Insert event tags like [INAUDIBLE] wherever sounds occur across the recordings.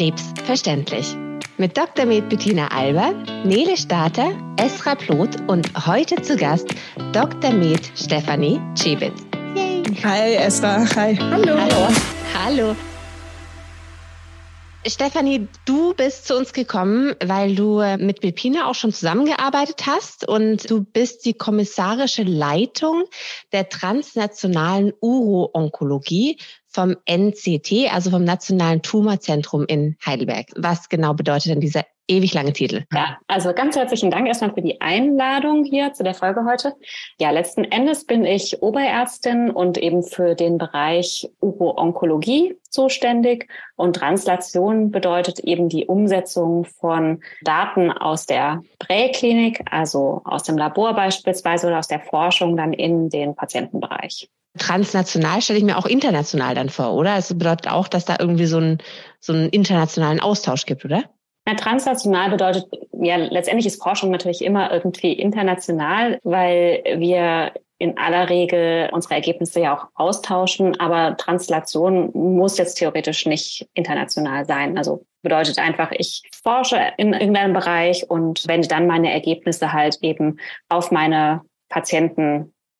Krebs verständlich. Mit Dr. Med Bettina Alber, Nele Starter, Esra Ploth und heute zu Gast Dr. Med Stefanie Cebitz. Hi Esra, hi. Hallo. Hallo. Hallo. Stefanie, du bist zu uns gekommen, weil du äh, mit Bepina auch schon zusammengearbeitet hast und du bist die kommissarische Leitung der transnationalen Uro-Onkologie vom NCT, also vom Nationalen Tumorzentrum in Heidelberg. Was genau bedeutet denn dieser ewig lange Titel. Ja, also ganz herzlichen Dank erstmal für die Einladung hier zu der Folge heute. Ja, letzten Endes bin ich Oberärztin und eben für den Bereich Uro-Onkologie zuständig. Und Translation bedeutet eben die Umsetzung von Daten aus der Präklinik, also aus dem Labor beispielsweise oder aus der Forschung dann in den Patientenbereich. Transnational stelle ich mir auch international dann vor, oder? Es bedeutet auch, dass da irgendwie so, ein, so einen internationalen Austausch gibt, oder? Ja, transnational bedeutet, ja, letztendlich ist Forschung natürlich immer irgendwie international, weil wir in aller Regel unsere Ergebnisse ja auch austauschen, aber Translation muss jetzt theoretisch nicht international sein. Also bedeutet einfach, ich forsche in irgendeinem Bereich und wende dann meine Ergebnisse halt eben auf meine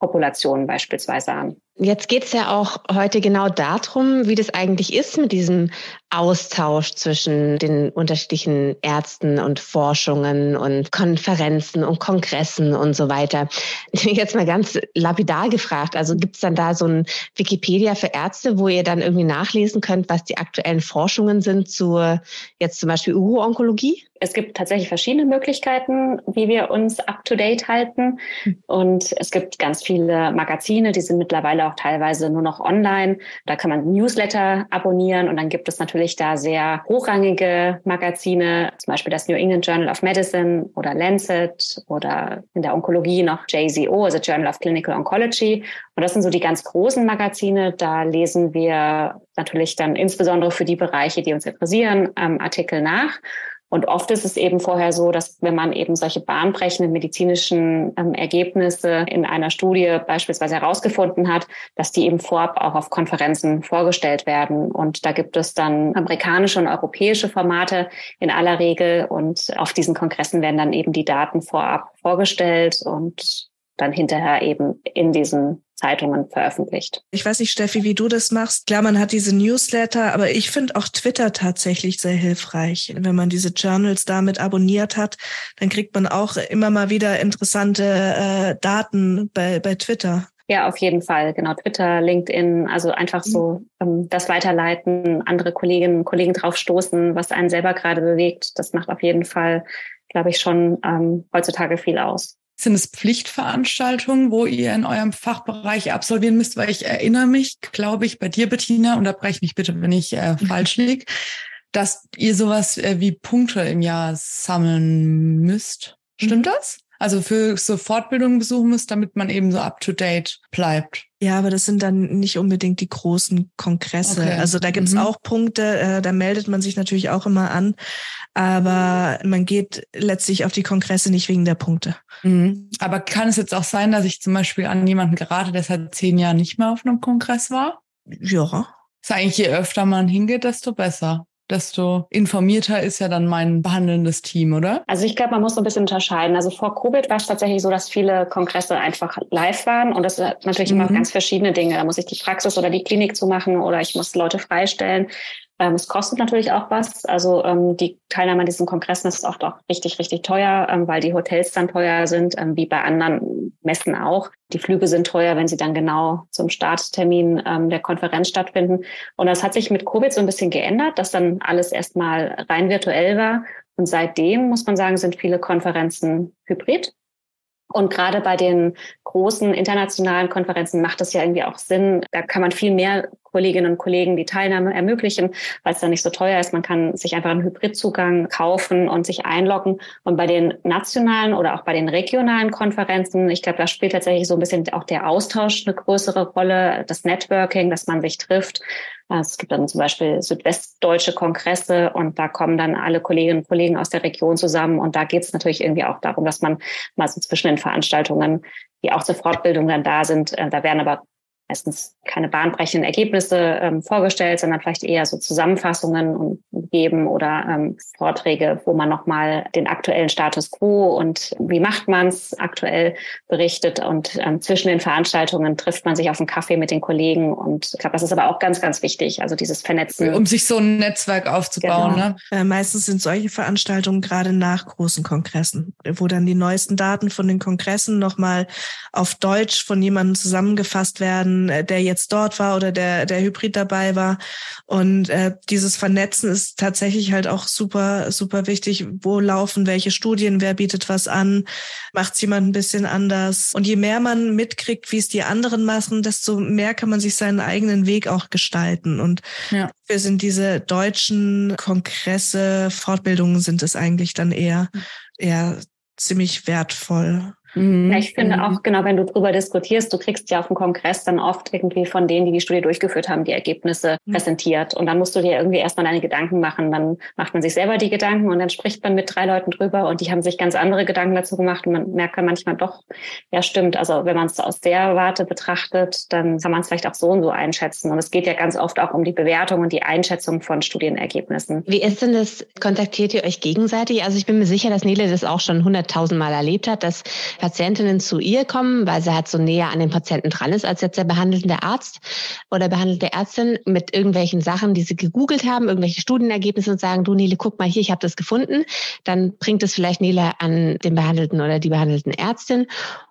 Patientenpopulationen beispielsweise an. Jetzt geht es ja auch heute genau darum, wie das eigentlich ist mit diesem Austausch zwischen den unterschiedlichen Ärzten und Forschungen und Konferenzen und Kongressen und so weiter. Jetzt mal ganz lapidar gefragt, also gibt es dann da so ein Wikipedia für Ärzte, wo ihr dann irgendwie nachlesen könnt, was die aktuellen Forschungen sind zur jetzt zum Beispiel Uro-Onkologie? Es gibt tatsächlich verschiedene Möglichkeiten, wie wir uns up-to-date halten. Hm. Und es gibt ganz viele Magazine, die sind mittlerweile auch teilweise nur noch online. Da kann man Newsletter abonnieren und dann gibt es natürlich da sehr hochrangige Magazine, zum Beispiel das New England Journal of Medicine oder Lancet oder in der Onkologie noch JZO, also Journal of Clinical Oncology. Und das sind so die ganz großen Magazine. Da lesen wir natürlich dann insbesondere für die Bereiche, die uns interessieren, ähm, Artikel nach. Und oft ist es eben vorher so, dass wenn man eben solche bahnbrechenden medizinischen ähm, Ergebnisse in einer Studie beispielsweise herausgefunden hat, dass die eben vorab auch auf Konferenzen vorgestellt werden. Und da gibt es dann amerikanische und europäische Formate in aller Regel. Und auf diesen Kongressen werden dann eben die Daten vorab vorgestellt und dann hinterher eben in diesen Zeitungen veröffentlicht. Ich weiß nicht, Steffi, wie du das machst. Klar, man hat diese Newsletter, aber ich finde auch Twitter tatsächlich sehr hilfreich. Wenn man diese Journals damit abonniert hat, dann kriegt man auch immer mal wieder interessante äh, Daten bei, bei Twitter. Ja, auf jeden Fall. Genau, Twitter, LinkedIn, also einfach so ähm, das Weiterleiten, andere Kolleginnen und Kollegen drauf stoßen, was einen selber gerade bewegt. Das macht auf jeden Fall, glaube ich, schon ähm, heutzutage viel aus. Sind es Pflichtveranstaltungen, wo ihr in eurem Fachbereich absolvieren müsst? Weil ich erinnere mich, glaube ich, bei dir, Bettina, unterbreche mich bitte, wenn ich äh, falsch liege, dass ihr sowas äh, wie Punkte im Jahr sammeln müsst. Stimmt mhm. das? Also für so Fortbildungen besuchen müsst, damit man eben so up to date bleibt. Ja, aber das sind dann nicht unbedingt die großen Kongresse. Okay. Also da gibt's mhm. auch Punkte, äh, da meldet man sich natürlich auch immer an, aber man geht letztlich auf die Kongresse nicht wegen der Punkte. Mhm. Aber kann es jetzt auch sein, dass ich zum Beispiel an jemanden gerate, der seit zehn Jahren nicht mehr auf einem Kongress war? Ja. Ist eigentlich, je öfter man hingeht, desto besser desto informierter ist ja dann mein behandelndes Team, oder? Also ich glaube, man muss so ein bisschen unterscheiden. Also vor Covid war es tatsächlich so, dass viele Kongresse einfach live waren und das ist natürlich mhm. immer ganz verschiedene Dinge. Da muss ich die Praxis oder die Klinik zumachen oder ich muss Leute freistellen. Ähm, es kostet natürlich auch was. Also ähm, die Teilnahme an diesen Kongressen ist auch richtig, richtig teuer, ähm, weil die Hotels dann teuer sind, ähm, wie bei anderen Messen auch. Die Flüge sind teuer, wenn sie dann genau zum Starttermin ähm, der Konferenz stattfinden. Und das hat sich mit Covid so ein bisschen geändert, dass dann alles erstmal rein virtuell war. Und seitdem, muss man sagen, sind viele Konferenzen hybrid. Und gerade bei den großen internationalen Konferenzen macht es ja irgendwie auch Sinn. Da kann man viel mehr Kolleginnen und Kollegen die Teilnahme ermöglichen, weil es dann nicht so teuer ist. Man kann sich einfach einen Hybridzugang kaufen und sich einloggen. Und bei den nationalen oder auch bei den regionalen Konferenzen, ich glaube, da spielt tatsächlich so ein bisschen auch der Austausch eine größere Rolle, das Networking, dass man sich trifft. Es gibt dann zum Beispiel südwestdeutsche Kongresse und da kommen dann alle Kolleginnen und Kollegen aus der Region zusammen. Und da geht es natürlich irgendwie auch darum, dass man mal so zwischen den Veranstaltungen, die auch zur Fortbildung dann da sind, äh, da werden aber meistens keine bahnbrechenden Ergebnisse ähm, vorgestellt, sondern vielleicht eher so Zusammenfassungen geben oder ähm, Vorträge, wo man nochmal den aktuellen Status quo und wie macht man es aktuell berichtet. Und ähm, zwischen den Veranstaltungen trifft man sich auf einen Kaffee mit den Kollegen. Und ich glaube, das ist aber auch ganz, ganz wichtig, also dieses Vernetzen. Um sich so ein Netzwerk aufzubauen. Genau. Ne? Äh, meistens sind solche Veranstaltungen gerade nach großen Kongressen, wo dann die neuesten Daten von den Kongressen nochmal auf Deutsch von jemandem zusammengefasst werden, äh, der jetzt dort war oder der, der Hybrid dabei war. Und äh, dieses Vernetzen ist tatsächlich halt auch super, super wichtig. Wo laufen welche Studien? Wer bietet was an? Macht es jemand ein bisschen anders? Und je mehr man mitkriegt, wie es die anderen machen, desto mehr kann man sich seinen eigenen Weg auch gestalten. Und ja. wir sind diese deutschen Kongresse, Fortbildungen sind es eigentlich dann eher, eher ziemlich wertvoll. Mhm. Ja, ich finde mhm. auch, genau, wenn du drüber diskutierst, du kriegst ja auf dem Kongress dann oft irgendwie von denen, die die Studie durchgeführt haben, die Ergebnisse mhm. präsentiert. Und dann musst du dir irgendwie erstmal deine Gedanken machen. Dann macht man sich selber die Gedanken und dann spricht man mit drei Leuten drüber und die haben sich ganz andere Gedanken dazu gemacht und man merkt dann manchmal doch, ja stimmt, also wenn man es aus der Warte betrachtet, dann kann man es vielleicht auch so und so einschätzen. Und es geht ja ganz oft auch um die Bewertung und die Einschätzung von Studienergebnissen. Wie ist denn das? Kontaktiert ihr euch gegenseitig? Also ich bin mir sicher, dass Nele das auch schon hunderttausendmal erlebt hat, dass Patientinnen zu ihr kommen, weil sie halt so näher an den Patienten dran ist als jetzt der behandelnde Arzt oder behandelte Ärztin mit irgendwelchen Sachen, die sie gegoogelt haben, irgendwelche Studienergebnisse und sagen, du Nele, guck mal hier, ich habe das gefunden. Dann bringt es vielleicht Nele an den Behandelten oder die behandelten Ärztin.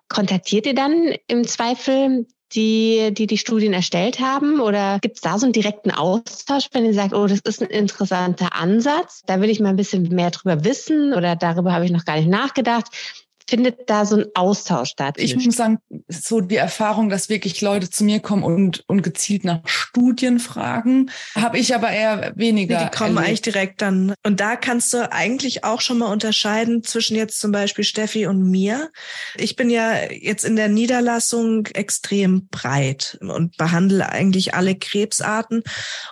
Kontaktiert ihr dann im Zweifel die, die die Studien erstellt haben? Oder gibt es da so einen direkten Austausch, wenn ihr sagt, oh, das ist ein interessanter Ansatz, da will ich mal ein bisschen mehr drüber wissen oder darüber habe ich noch gar nicht nachgedacht findet da so ein Austausch statt? Ich muss sagen, so die Erfahrung, dass wirklich Leute zu mir kommen und, und gezielt nach Studien fragen, habe ich aber eher weniger. Die kommen erlebt. eigentlich direkt dann. Und da kannst du eigentlich auch schon mal unterscheiden zwischen jetzt zum Beispiel Steffi und mir. Ich bin ja jetzt in der Niederlassung extrem breit und behandle eigentlich alle Krebsarten.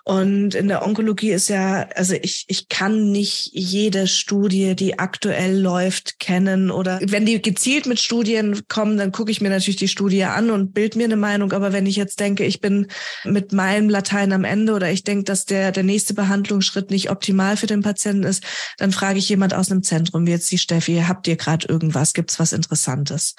Und in der Onkologie ist ja, also ich, ich kann nicht jede Studie, die aktuell läuft, kennen oder wenn die gezielt mit Studien kommen, dann gucke ich mir natürlich die Studie an und bild mir eine Meinung. Aber wenn ich jetzt denke, ich bin mit meinem Latein am Ende oder ich denke, dass der, der nächste Behandlungsschritt nicht optimal für den Patienten ist, dann frage ich jemand aus einem Zentrum, wie jetzt die Steffi, habt ihr gerade irgendwas? Gibt's was Interessantes?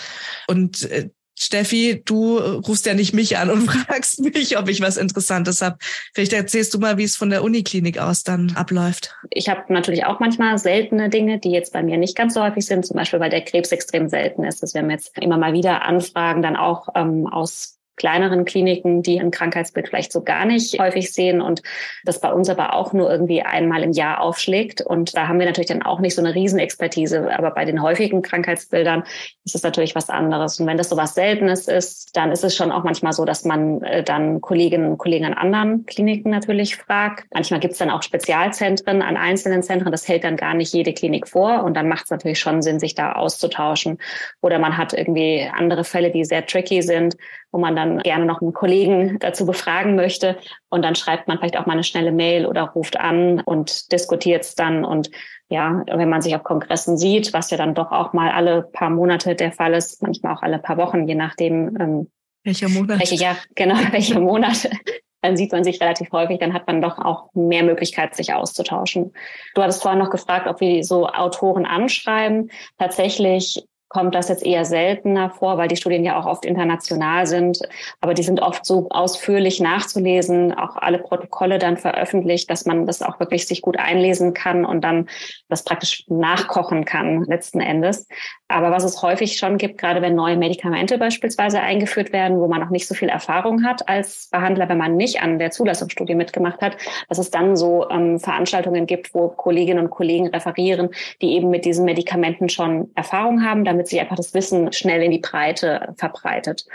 Und äh, Steffi, du rufst ja nicht mich an und [LAUGHS] fragst mich, ob ich was Interessantes habe. Vielleicht erzählst du mal, wie es von der Uniklinik aus dann abläuft. Ich habe natürlich auch manchmal seltene Dinge, die jetzt bei mir nicht ganz so häufig sind, zum Beispiel weil der Krebs extrem selten ist. Das werden wir jetzt immer mal wieder anfragen, dann auch ähm, aus kleineren Kliniken, die ein Krankheitsbild vielleicht so gar nicht häufig sehen und das bei uns aber auch nur irgendwie einmal im Jahr aufschlägt. Und da haben wir natürlich dann auch nicht so eine Riesenexpertise. Aber bei den häufigen Krankheitsbildern ist es natürlich was anderes. Und wenn das so was Seltenes ist, dann ist es schon auch manchmal so, dass man äh, dann Kolleginnen und Kollegen an anderen Kliniken natürlich fragt. Manchmal gibt es dann auch Spezialzentren an einzelnen Zentren. Das hält dann gar nicht jede Klinik vor. Und dann macht es natürlich schon Sinn, sich da auszutauschen. Oder man hat irgendwie andere Fälle, die sehr tricky sind, wo man dann gerne noch einen Kollegen dazu befragen möchte. Und dann schreibt man vielleicht auch mal eine schnelle Mail oder ruft an und diskutiert es dann. Und ja, wenn man sich auf Kongressen sieht, was ja dann doch auch mal alle paar Monate der Fall ist, manchmal auch alle paar Wochen, je nachdem, ähm, welcher Monat. Welche, ja, genau, [LAUGHS] welche Monate. Dann sieht man sich relativ häufig, dann hat man doch auch mehr Möglichkeit, sich auszutauschen. Du hattest vorhin noch gefragt, ob wir so Autoren anschreiben. Tatsächlich kommt das jetzt eher seltener vor, weil die Studien ja auch oft international sind. Aber die sind oft so ausführlich nachzulesen, auch alle Protokolle dann veröffentlicht, dass man das auch wirklich sich gut einlesen kann und dann das praktisch nachkochen kann letzten Endes. Aber was es häufig schon gibt, gerade wenn neue Medikamente beispielsweise eingeführt werden, wo man noch nicht so viel Erfahrung hat als Behandler, wenn man nicht an der Zulassungsstudie mitgemacht hat, dass es dann so ähm, Veranstaltungen gibt, wo Kolleginnen und Kollegen referieren, die eben mit diesen Medikamenten schon Erfahrung haben, damit sich einfach das Wissen schnell in die Breite verbreitet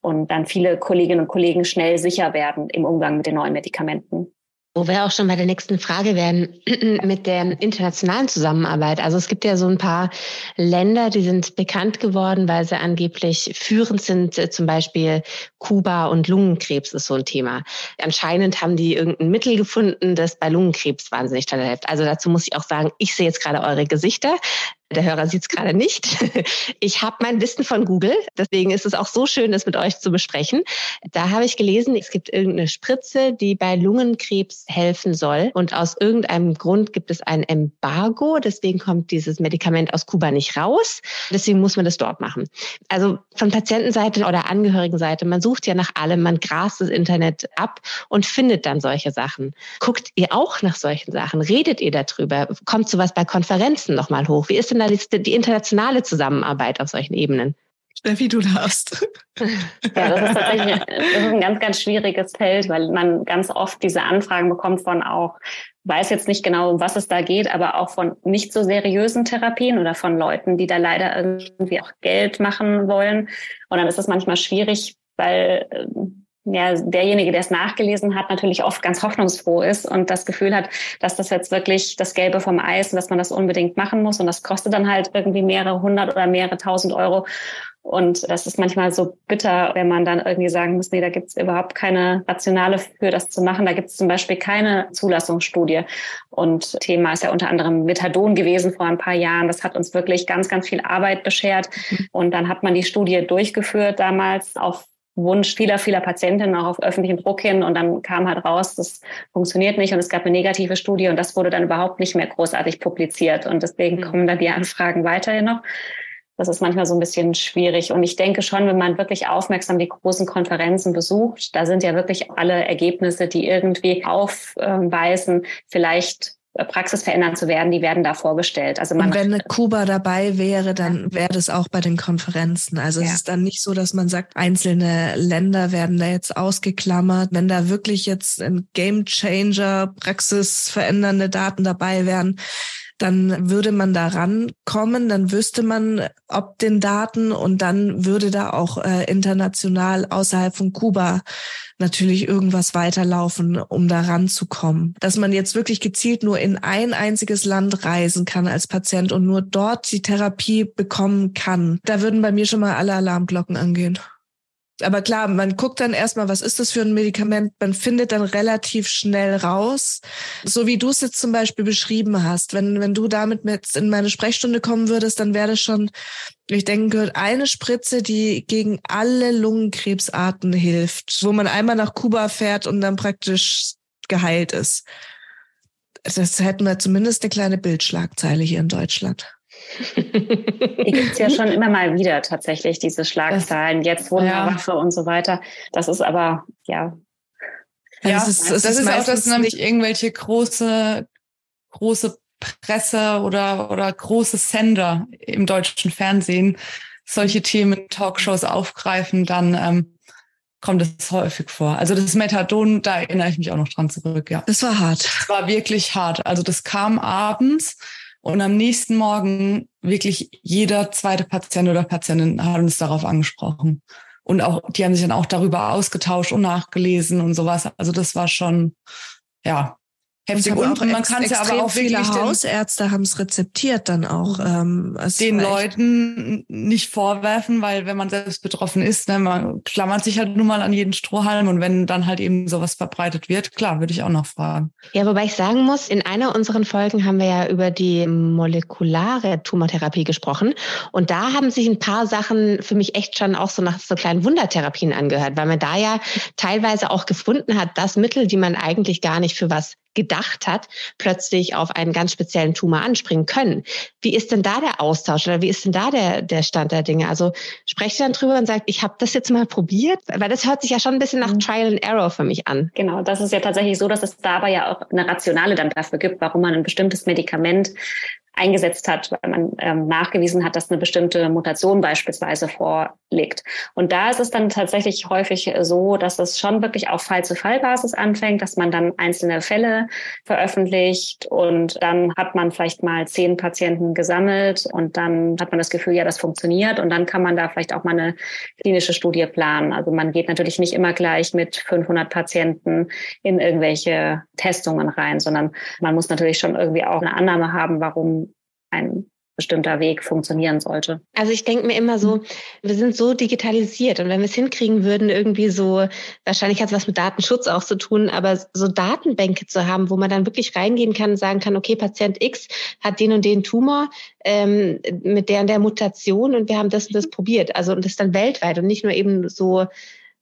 und dann viele Kolleginnen und Kollegen schnell sicher werden im Umgang mit den neuen Medikamenten. Wo wir auch schon bei der nächsten Frage werden [CLEARS THROAT] mit der internationalen Zusammenarbeit. Also es gibt ja so ein paar Länder, die sind bekannt geworden, weil sie angeblich führend sind. Zum Beispiel Kuba und Lungenkrebs ist so ein Thema. Anscheinend haben die irgendein Mittel gefunden, das bei Lungenkrebs wahnsinnig toll hilft. Also dazu muss ich auch sagen, ich sehe jetzt gerade eure Gesichter. Der Hörer sieht es gerade nicht. [LAUGHS] Ich habe mein Wissen von Google, deswegen ist es auch so schön, das mit euch zu besprechen. Da habe ich gelesen, es gibt irgendeine Spritze, die bei Lungenkrebs helfen soll. Und aus irgendeinem Grund gibt es ein Embargo. Deswegen kommt dieses Medikament aus Kuba nicht raus. Deswegen muss man das dort machen. Also von Patientenseite oder Angehörigenseite, man sucht ja nach allem, man grast das Internet ab und findet dann solche Sachen. Guckt ihr auch nach solchen Sachen? Redet ihr darüber? Kommt sowas bei Konferenzen nochmal hoch? Wie ist denn die internationale Zusammenarbeit auf solchen Ebenen? Steffi, du darfst. Ja, das ist tatsächlich das ist ein ganz, ganz schwieriges Feld, weil man ganz oft diese Anfragen bekommt von auch, weiß jetzt nicht genau, um was es da geht, aber auch von nicht so seriösen Therapien oder von Leuten, die da leider irgendwie auch Geld machen wollen. Und dann ist es manchmal schwierig, weil ähm, ja, derjenige, der es nachgelesen hat, natürlich oft ganz hoffnungsfroh ist und das Gefühl hat, dass das jetzt wirklich das Gelbe vom Eis und dass man das unbedingt machen muss. Und das kostet dann halt irgendwie mehrere hundert oder mehrere tausend Euro. Und das ist manchmal so bitter, wenn man dann irgendwie sagen muss, nee, da gibt es überhaupt keine Rationale für das zu machen. Da gibt es zum Beispiel keine Zulassungsstudie. Und Thema ist ja unter anderem Methadon gewesen vor ein paar Jahren. Das hat uns wirklich ganz, ganz viel Arbeit beschert. Mhm. Und dann hat man die Studie durchgeführt damals auf Wunsch vieler, vieler Patientinnen auch auf öffentlichen Druck hin. Und dann kam halt raus, das funktioniert nicht und es gab eine negative Studie und das wurde dann überhaupt nicht mehr großartig publiziert. Und deswegen mhm. kommen dann die Anfragen weiterhin noch. Das ist manchmal so ein bisschen schwierig. Und ich denke schon, wenn man wirklich aufmerksam die großen Konferenzen besucht, da sind ja wirklich alle Ergebnisse, die irgendwie aufweisen, vielleicht praxisverändernd zu werden, die werden da vorgestellt. Also man und wenn Kuba dabei wäre, dann wäre das auch bei den Konferenzen. Also ja. es ist dann nicht so, dass man sagt, einzelne Länder werden da jetzt ausgeklammert. Wenn da wirklich jetzt ein Game Changer, praxisverändernde Daten dabei wären, dann würde man da rankommen, dann wüsste man, ob den Daten und dann würde da auch äh, international außerhalb von Kuba natürlich irgendwas weiterlaufen, um da ranzukommen. Dass man jetzt wirklich gezielt nur in ein einziges Land reisen kann als Patient und nur dort die Therapie bekommen kann, da würden bei mir schon mal alle Alarmglocken angehen aber klar, man guckt dann erstmal, was ist das für ein Medikament? Man findet dann relativ schnell raus. So wie du es jetzt zum Beispiel beschrieben hast. Wenn, wenn du damit mit in meine Sprechstunde kommen würdest, dann wäre das schon, ich denke, eine Spritze, die gegen alle Lungenkrebsarten hilft, wo man einmal nach Kuba fährt und dann praktisch geheilt ist. Das hätten wir zumindest eine kleine Bildschlagzeile hier in Deutschland. Die gibt es ja schon immer mal wieder tatsächlich, diese Schlagzeilen. Jetzt Wunderwaffe ja. und so weiter. Das ist aber, ja. Ja, das ist, das ist, ist auch, dass nämlich irgendwelche große, große Presse oder, oder große Sender im deutschen Fernsehen solche Themen Talkshows aufgreifen, dann ähm, kommt es häufig vor. Also das Methadon, da erinnere ich mich auch noch dran zurück, ja. Das war hart. Das war wirklich hart. Also das kam abends und am nächsten Morgen wirklich jeder zweite Patient oder Patientin hat uns darauf angesprochen. Und auch, die haben sich dann auch darüber ausgetauscht und nachgelesen und sowas. Also das war schon, ja, heftig. Und man kann es ja aber auch viele Hausärzte haben es rezeptiert dann auch. Ähm, den Leuten nicht vorwerfen, weil wenn man selbst betroffen ist, ne, man klammert sich halt nun mal an jeden Strohhalm und wenn dann halt eben sowas verbreitet wird, klar, würde ich auch noch fragen. Ja, wobei ich sagen muss, in einer unserer Folgen haben wir ja über die molekulare Tumortherapie gesprochen und da haben sich ein paar Sachen für mich echt schon auch so nach so kleinen Wundertherapien angehört, weil man da ja teilweise auch gefunden hat, dass Mittel, die man eigentlich gar nicht für was gedacht hat, plötzlich auf einen ganz speziellen Tumor anspringen können. Wie ist denn da der Austausch oder wie ist denn da der, der Stand der Dinge? Also sprecht ihr dann drüber und sagt, ich habe das jetzt mal probiert? Weil das hört sich ja schon ein bisschen nach mhm. Trial and Error für mich an. Genau, das ist ja tatsächlich so, dass es da aber ja auch eine Rationale dann dafür gibt, warum man ein bestimmtes Medikament eingesetzt hat, weil man ähm, nachgewiesen hat, dass eine bestimmte Mutation beispielsweise vorliegt. Und da ist es dann tatsächlich häufig so, dass es schon wirklich auf Fall-zu-Fall-Basis anfängt, dass man dann einzelne Fälle veröffentlicht und dann hat man vielleicht mal zehn Patienten gesammelt und dann hat man das Gefühl, ja, das funktioniert und dann kann man da vielleicht auch mal eine klinische Studie planen. Also man geht natürlich nicht immer gleich mit 500 Patienten in irgendwelche Testungen rein, sondern man muss natürlich schon irgendwie auch eine Annahme haben, warum ein bestimmter Weg funktionieren sollte. Also ich denke mir immer so, wir sind so digitalisiert und wenn wir es hinkriegen würden, irgendwie so, wahrscheinlich hat es was mit Datenschutz auch zu tun, aber so Datenbänke zu haben, wo man dann wirklich reingehen kann und sagen kann, okay, Patient X hat den und den Tumor ähm, mit der und der Mutation und wir haben das und das probiert. Also und das dann weltweit und nicht nur eben so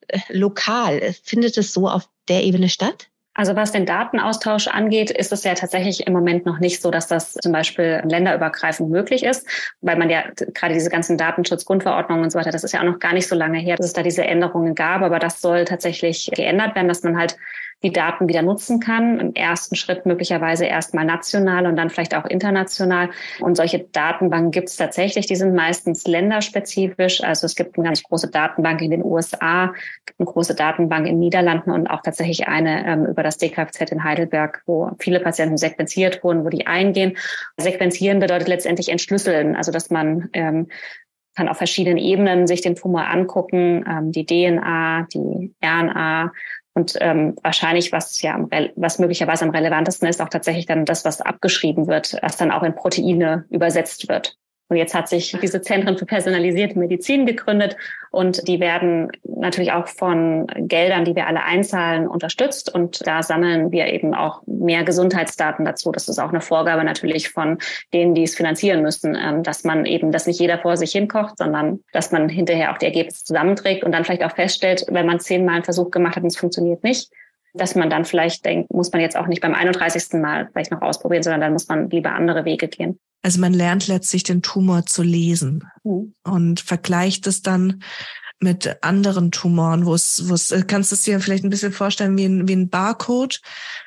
äh, lokal. Findet es so auf der Ebene statt? Also was den Datenaustausch angeht, ist es ja tatsächlich im Moment noch nicht so, dass das zum Beispiel länderübergreifend möglich ist, weil man ja gerade diese ganzen Datenschutzgrundverordnungen und so weiter, das ist ja auch noch gar nicht so lange her, dass es da diese Änderungen gab, aber das soll tatsächlich geändert werden, dass man halt die Daten wieder nutzen kann. Im ersten Schritt möglicherweise erstmal national und dann vielleicht auch international. Und solche Datenbanken gibt es tatsächlich. Die sind meistens länderspezifisch. Also es gibt eine ganz große Datenbank in den USA, eine große Datenbank in den Niederlanden und auch tatsächlich eine ähm, über das DKFZ in Heidelberg, wo viele Patienten sequenziert wurden, wo die eingehen. Sequenzieren bedeutet letztendlich entschlüsseln, also dass man ähm, kann auf verschiedenen Ebenen sich den Tumor angucken, ähm, die DNA, die RNA und ähm, wahrscheinlich, was ja was möglicherweise am relevantesten ist, auch tatsächlich dann das, was abgeschrieben wird, was dann auch in Proteine übersetzt wird. Und jetzt hat sich diese Zentren für personalisierte Medizin gegründet und die werden natürlich auch von Geldern, die wir alle einzahlen, unterstützt. Und da sammeln wir eben auch mehr Gesundheitsdaten dazu. Das ist auch eine Vorgabe natürlich von denen, die es finanzieren müssen, ähm, dass man eben, dass nicht jeder vor sich hinkocht, sondern dass man hinterher auch die Ergebnisse zusammenträgt und dann vielleicht auch feststellt, wenn man zehnmal einen Versuch gemacht hat und es funktioniert nicht, dass man dann vielleicht denkt, muss man jetzt auch nicht beim 31. Mal vielleicht noch ausprobieren, sondern dann muss man lieber andere Wege gehen. Also man lernt letztlich den Tumor zu lesen mhm. und vergleicht es dann mit anderen Tumoren, wo es, wo es, äh, kannst du es dir vielleicht ein bisschen vorstellen wie ein, wie ein Barcode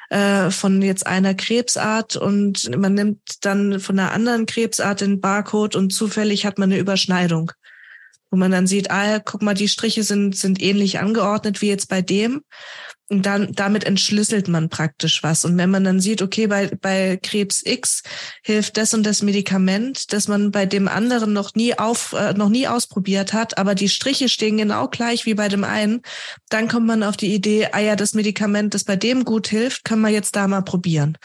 äh, von jetzt einer Krebsart und man nimmt dann von einer anderen Krebsart den Barcode und zufällig hat man eine Überschneidung wo man dann sieht, ah, guck mal, die Striche sind, sind ähnlich angeordnet wie jetzt bei dem. Und dann, damit entschlüsselt man praktisch was. Und wenn man dann sieht, okay, bei, bei Krebs X hilft das und das Medikament, das man bei dem anderen noch nie auf, äh, noch nie ausprobiert hat, aber die Striche stehen genau gleich wie bei dem einen, dann kommt man auf die Idee, ah ja, das Medikament, das bei dem gut hilft, kann man jetzt da mal probieren.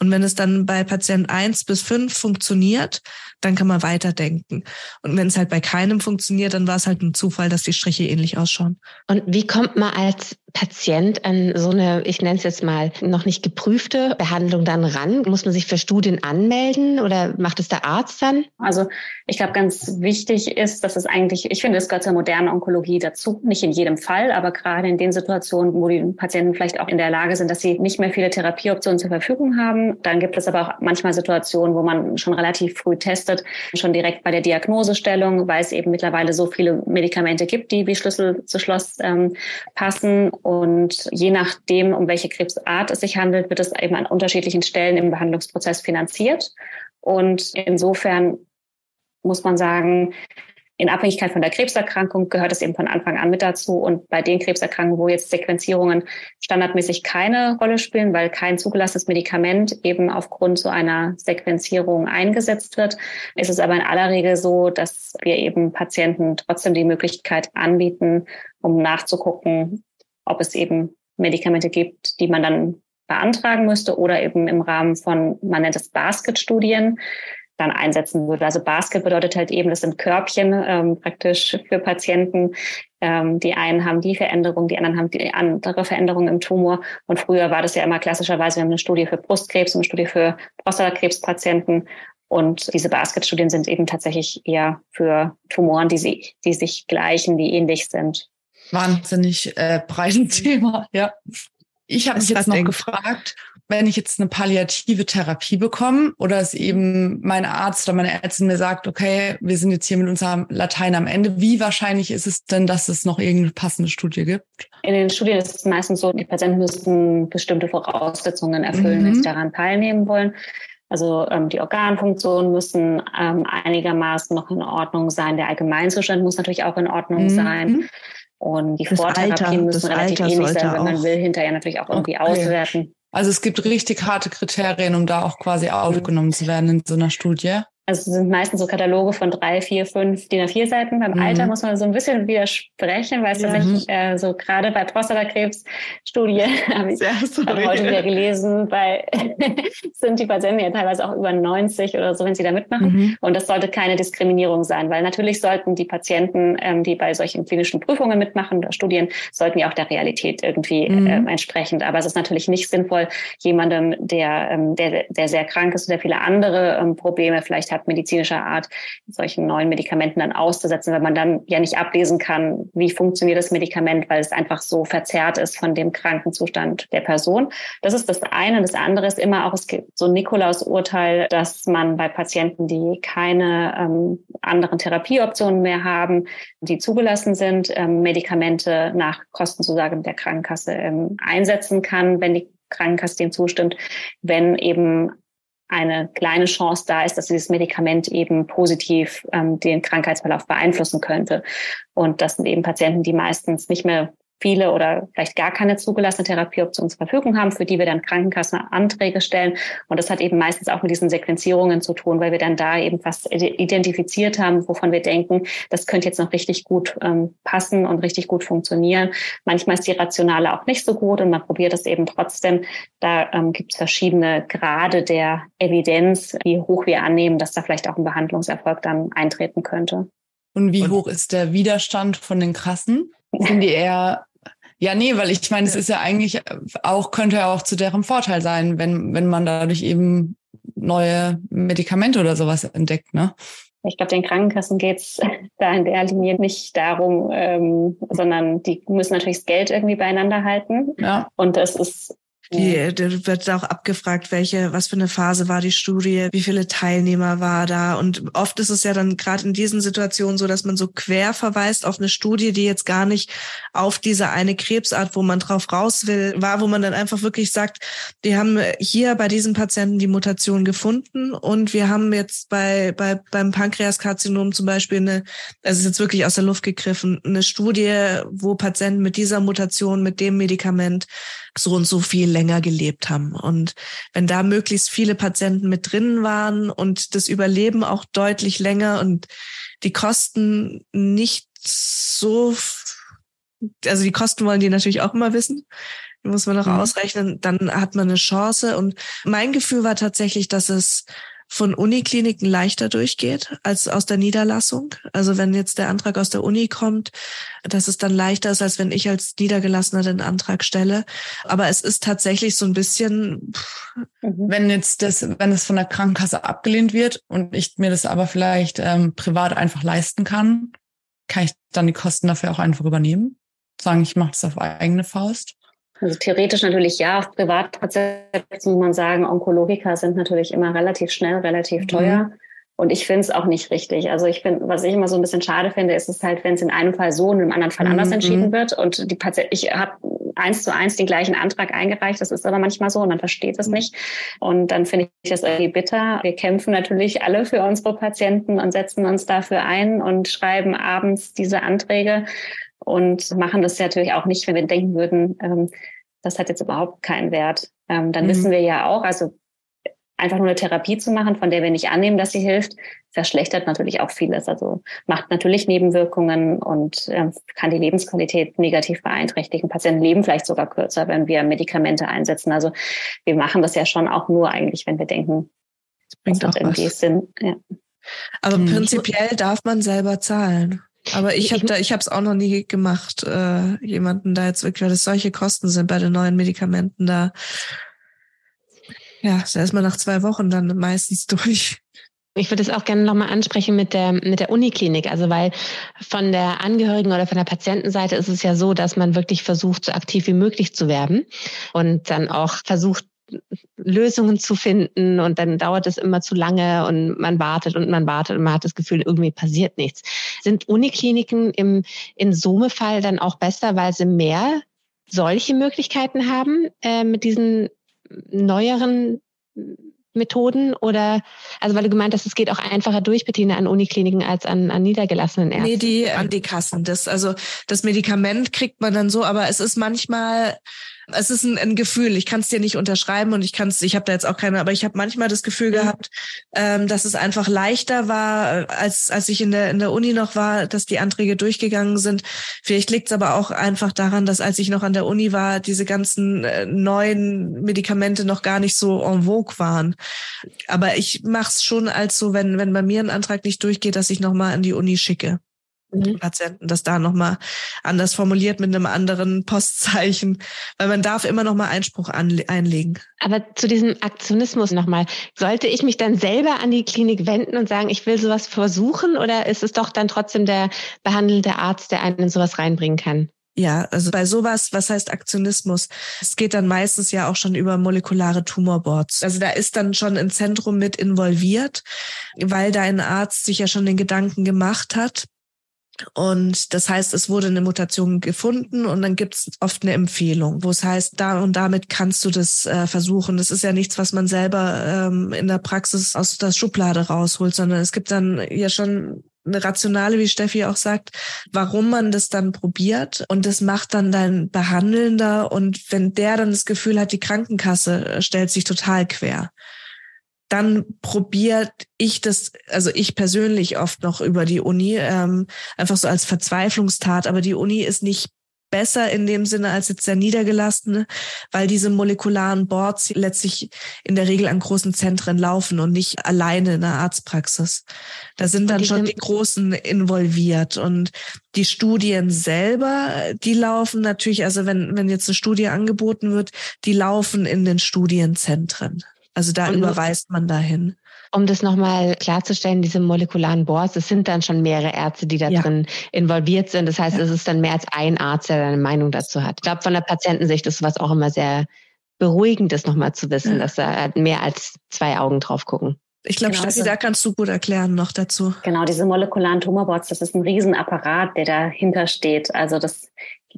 Und wenn es dann bei Patient eins bis fünf funktioniert, dann kann man weiterdenken. Und wenn es halt bei keinem funktioniert, dann war es halt ein Zufall, dass die Striche ähnlich ausschauen. Und wie kommt man als Patient an so eine, ich nenne es jetzt mal, noch nicht geprüfte Behandlung dann ran? Muss man sich für Studien anmelden oder macht es der Arzt dann? Also ich glaube, ganz wichtig ist, dass es eigentlich, ich finde, es gehört zur modernen Onkologie dazu. Nicht in jedem Fall, aber gerade in den Situationen, wo die Patienten vielleicht auch in der Lage sind, dass sie nicht mehr viele Therapieoptionen zur Verfügung haben. Dann gibt es aber auch manchmal Situationen, wo man schon relativ früh testet, schon direkt bei der Diagnosestellung, weil es eben mittlerweile so viele Medikamente gibt, die wie Schlüssel zu Schloss ähm, passen und je nachdem, um welche Krebsart es sich handelt, wird es eben an unterschiedlichen Stellen im Behandlungsprozess finanziert. Und insofern muss man sagen, in Abhängigkeit von der Krebserkrankung gehört es eben von Anfang an mit dazu. Und bei den Krebserkrankungen, wo jetzt Sequenzierungen standardmäßig keine Rolle spielen, weil kein zugelassenes Medikament eben aufgrund so einer Sequenzierung eingesetzt wird, ist es aber in aller Regel so, dass wir eben Patienten trotzdem die Möglichkeit anbieten, um nachzugucken, ob es eben Medikamente gibt, die man dann beantragen müsste oder eben im Rahmen von, man nennt es Basket-Studien, dann einsetzen würde. Also Basket bedeutet halt eben, das sind Körbchen ähm, praktisch für Patienten. Ähm, die einen haben die Veränderung, die anderen haben die andere Veränderung im Tumor. Und früher war das ja immer klassischerweise, wir haben eine Studie für Brustkrebs und eine Studie für Prostatakrebspatienten. Und diese Basket-Studien sind eben tatsächlich eher für Tumoren, die, sie, die sich gleichen, die ähnlich sind. Wahnsinnig äh, breites Thema, ja. Ich habe mich jetzt noch eng. gefragt, wenn ich jetzt eine palliative Therapie bekomme oder es eben mein Arzt oder meine Ärztin mir sagt, okay, wir sind jetzt hier mit unserem Latein am Ende, wie wahrscheinlich ist es denn, dass es noch irgendeine passende Studie gibt? In den Studien ist es meistens so, die Patienten müssen bestimmte Voraussetzungen erfüllen, mhm. wenn sie daran teilnehmen wollen. Also ähm, die Organfunktionen müssen ähm, einigermaßen noch in Ordnung sein. Der Allgemeinzustand muss natürlich auch in Ordnung mhm. sein. Und die das Vortherapien müssen relativ Alter ähnlich sein, wenn man will, hinterher natürlich auch irgendwie okay. auswerten. Also es gibt richtig harte Kriterien, um da auch quasi aufgenommen zu werden in so einer Studie. Also sind meistens so Kataloge von drei, vier, fünf DIN A4 Seiten. Beim mhm. Alter muss man so ein bisschen widersprechen, weil es ja. tatsächlich äh, so gerade bei Prostatakrebsstudie [LAUGHS] habe ich hab heute wieder gelesen, weil [LAUGHS] sind die Patienten ja teilweise auch über 90 oder so, wenn sie da mitmachen. Mhm. Und das sollte keine Diskriminierung sein, weil natürlich sollten die Patienten, ähm, die bei solchen klinischen Prüfungen mitmachen oder Studien, sollten ja auch der Realität irgendwie mhm. äh, entsprechend. Aber es ist natürlich nicht sinnvoll, jemandem, der, ähm, der, der sehr krank ist oder viele andere ähm, Probleme vielleicht hat, hat, medizinischer Art, solchen neuen Medikamenten dann auszusetzen, weil man dann ja nicht ablesen kann, wie funktioniert das Medikament, weil es einfach so verzerrt ist von dem Krankenzustand der Person. Das ist das eine. Das andere ist immer auch, es gibt so ein Nikolaus-Urteil, dass man bei Patienten, die keine ähm, anderen Therapieoptionen mehr haben, die zugelassen sind, ähm, Medikamente nach Kostenzusage der Krankenkasse ähm, einsetzen kann, wenn die Krankenkasse dem zustimmt, wenn eben eine kleine Chance da ist, dass dieses Medikament eben positiv ähm, den Krankheitsverlauf beeinflussen könnte. Und das sind eben Patienten, die meistens nicht mehr viele oder vielleicht gar keine zugelassene Therapieoption zur Verfügung haben, für die wir dann Krankenkassenanträge stellen. Und das hat eben meistens auch mit diesen Sequenzierungen zu tun, weil wir dann da eben fast identifiziert haben, wovon wir denken, das könnte jetzt noch richtig gut ähm, passen und richtig gut funktionieren. Manchmal ist die Rationale auch nicht so gut und man probiert es eben trotzdem. Da ähm, gibt es verschiedene Grade der Evidenz, wie hoch wir annehmen, dass da vielleicht auch ein Behandlungserfolg dann eintreten könnte. Und wie hoch ist der Widerstand von den Kassen? Sind die eher ja, nee, weil ich meine, es ist ja eigentlich auch, könnte ja auch zu deren Vorteil sein, wenn, wenn man dadurch eben neue Medikamente oder sowas entdeckt, ne? Ich glaube, den Krankenkassen geht's [LAUGHS] da in der Linie nicht darum, ähm, sondern die müssen natürlich das Geld irgendwie beieinander halten. Ja. Und das ist die, da wird auch abgefragt, welche, was für eine Phase war die Studie, wie viele Teilnehmer war da. Und oft ist es ja dann gerade in diesen Situationen so, dass man so quer verweist auf eine Studie, die jetzt gar nicht auf diese eine Krebsart, wo man drauf raus will, war, wo man dann einfach wirklich sagt, die haben hier bei diesen Patienten die Mutation gefunden und wir haben jetzt bei, bei beim Pankreaskarzinom zum Beispiel eine, also ist jetzt wirklich aus der Luft gegriffen, eine Studie, wo Patienten mit dieser Mutation, mit dem Medikament so und so viel länger gelebt haben. Und wenn da möglichst viele Patienten mit drin waren und das Überleben auch deutlich länger und die Kosten nicht so, also die Kosten wollen die natürlich auch immer wissen. Die muss man noch mhm. ausrechnen, dann hat man eine Chance. Und mein Gefühl war tatsächlich, dass es von Unikliniken leichter durchgeht als aus der Niederlassung. Also wenn jetzt der Antrag aus der Uni kommt, dass es dann leichter ist, als wenn ich als Niedergelassener den Antrag stelle. Aber es ist tatsächlich so ein bisschen. Mhm. Wenn jetzt das, wenn es von der Krankenkasse abgelehnt wird und ich mir das aber vielleicht ähm, privat einfach leisten kann, kann ich dann die Kosten dafür auch einfach übernehmen? Sagen, ich mache das auf eigene Faust? Also theoretisch natürlich ja, auf Privatpatienten muss man sagen, Onkologiker sind natürlich immer relativ schnell, relativ mhm. teuer. Mhm. Und ich finde es auch nicht richtig. Also ich finde, was ich immer so ein bisschen schade finde, ist es halt, wenn es in einem Fall so und im anderen Fall mhm. anders entschieden mhm. wird. Und die Patienten, ich habe eins zu eins den gleichen Antrag eingereicht. Das ist aber manchmal so und man versteht es mhm. nicht. Und dann finde ich das irgendwie bitter. Wir kämpfen natürlich alle für unsere Patienten und setzen uns dafür ein und schreiben abends diese Anträge und machen das natürlich auch nicht, wenn wir denken würden, ähm, das hat jetzt überhaupt keinen Wert. Ähm, dann mhm. wissen wir ja auch, also einfach nur eine Therapie zu machen, von der wir nicht annehmen, dass sie hilft, verschlechtert natürlich auch vieles. Also macht natürlich Nebenwirkungen und äh, kann die Lebensqualität negativ beeinträchtigen. Patienten leben vielleicht sogar kürzer, wenn wir Medikamente einsetzen. Also wir machen das ja schon auch nur eigentlich, wenn wir denken, das bringt das auch irgendwie was. Sinn. Ja. Aber mhm. prinzipiell darf man selber zahlen. Aber ich habe da, ich habe es auch noch nie gemacht, äh, jemanden da jetzt wirklich, weil das solche Kosten sind bei den neuen Medikamenten da. Ja, da ist man nach zwei Wochen dann meistens [LAUGHS] durch. Ich würde es auch gerne nochmal ansprechen mit der, mit der Uniklinik. Also weil von der Angehörigen oder von der Patientenseite ist es ja so, dass man wirklich versucht, so aktiv wie möglich zu werben und dann auch versucht, Lösungen zu finden und dann dauert es immer zu lange und man wartet und man wartet und man hat das Gefühl, irgendwie passiert nichts. Sind Unikliniken im in Summe-Fall dann auch besser, weil sie mehr solche Möglichkeiten haben äh, mit diesen neueren Methoden oder, also weil du gemeint hast, es geht auch einfacher durch, Bettina, an Unikliniken als an, an niedergelassenen Ärzten? Nee, die, an die Kassen. Das, also, das Medikament kriegt man dann so, aber es ist manchmal, Es ist ein, ein Gefühl. Ich kann es dir nicht unterschreiben und ich kann es, ich habe da jetzt auch keine, aber ich habe manchmal das Gefühl mhm. gehabt, ähm, dass es einfach leichter war, äh, als als ich in der in der Uni noch war, dass die Anträge durchgegangen sind. Vielleicht liegt es aber auch einfach daran, dass als ich noch an der Uni war, diese ganzen äh, neuen Medikamente noch gar nicht so en vogue waren. Aber ich mache es schon als so, wenn wenn bei mir ein Antrag nicht durchgeht, dass ich noch mal an die Uni schicke mhm. Patienten das da nochmal anders formuliert mit einem anderen Postzeichen, weil man darf immer nochmal Einspruch einlegen. Aber zu diesem Aktionismus nochmal, sollte ich mich dann selber an die Klinik wenden und sagen, ich will sowas versuchen oder ist es doch dann trotzdem der behandelnde Arzt, der einen in sowas reinbringen kann? Ja, also bei sowas, was heißt Aktionismus? Es geht dann meistens ja auch schon über molekulare Tumorboards. Also da ist dann schon ein Zentrum mit involviert, weil da ein Arzt sich ja schon den Gedanken gemacht hat, und das heißt, es wurde eine Mutation gefunden und dann gibt es oft eine Empfehlung, wo es heißt, da und damit kannst du das äh, versuchen. Das ist ja nichts, was man selber ähm, in der Praxis aus der Schublade rausholt, sondern es gibt dann ja schon eine Rationale, wie Steffi auch sagt, warum man das dann probiert. Und das macht dann dein Behandelnder. Und wenn der dann das Gefühl hat, die Krankenkasse äh, stellt sich total quer, dann probiert ich das, also ich persönlich oft noch über die Uni, ähm, einfach so als Verzweiflungstat. Aber die Uni ist nicht besser in dem Sinne als jetzt der niedergelassene, weil diese molekularen Boards letztlich in der Regel an großen Zentren laufen und nicht alleine in der Arztpraxis. Da sind dann schon die Großen involviert und die Studien selber, die laufen natürlich, also wenn, wenn jetzt eine Studie angeboten wird, die laufen in den Studienzentren. Also da und überweist man dahin. Um das nochmal klarzustellen, diese molekularen Boards, es sind dann schon mehrere Ärzte, die da ja. drin involviert sind. Das heißt, ja. es ist dann mehr als ein Arzt, der eine Meinung dazu hat. Ich glaube, von der Patientensicht ist was auch immer sehr beruhigend, das nochmal zu wissen, ja. dass da mehr als zwei Augen drauf gucken. Ich glaube, genau, Steffi, da kannst du gut erklären noch dazu. Genau, diese molekularen Tumorboards, das ist ein Riesenapparat, der dahinter steht. Also das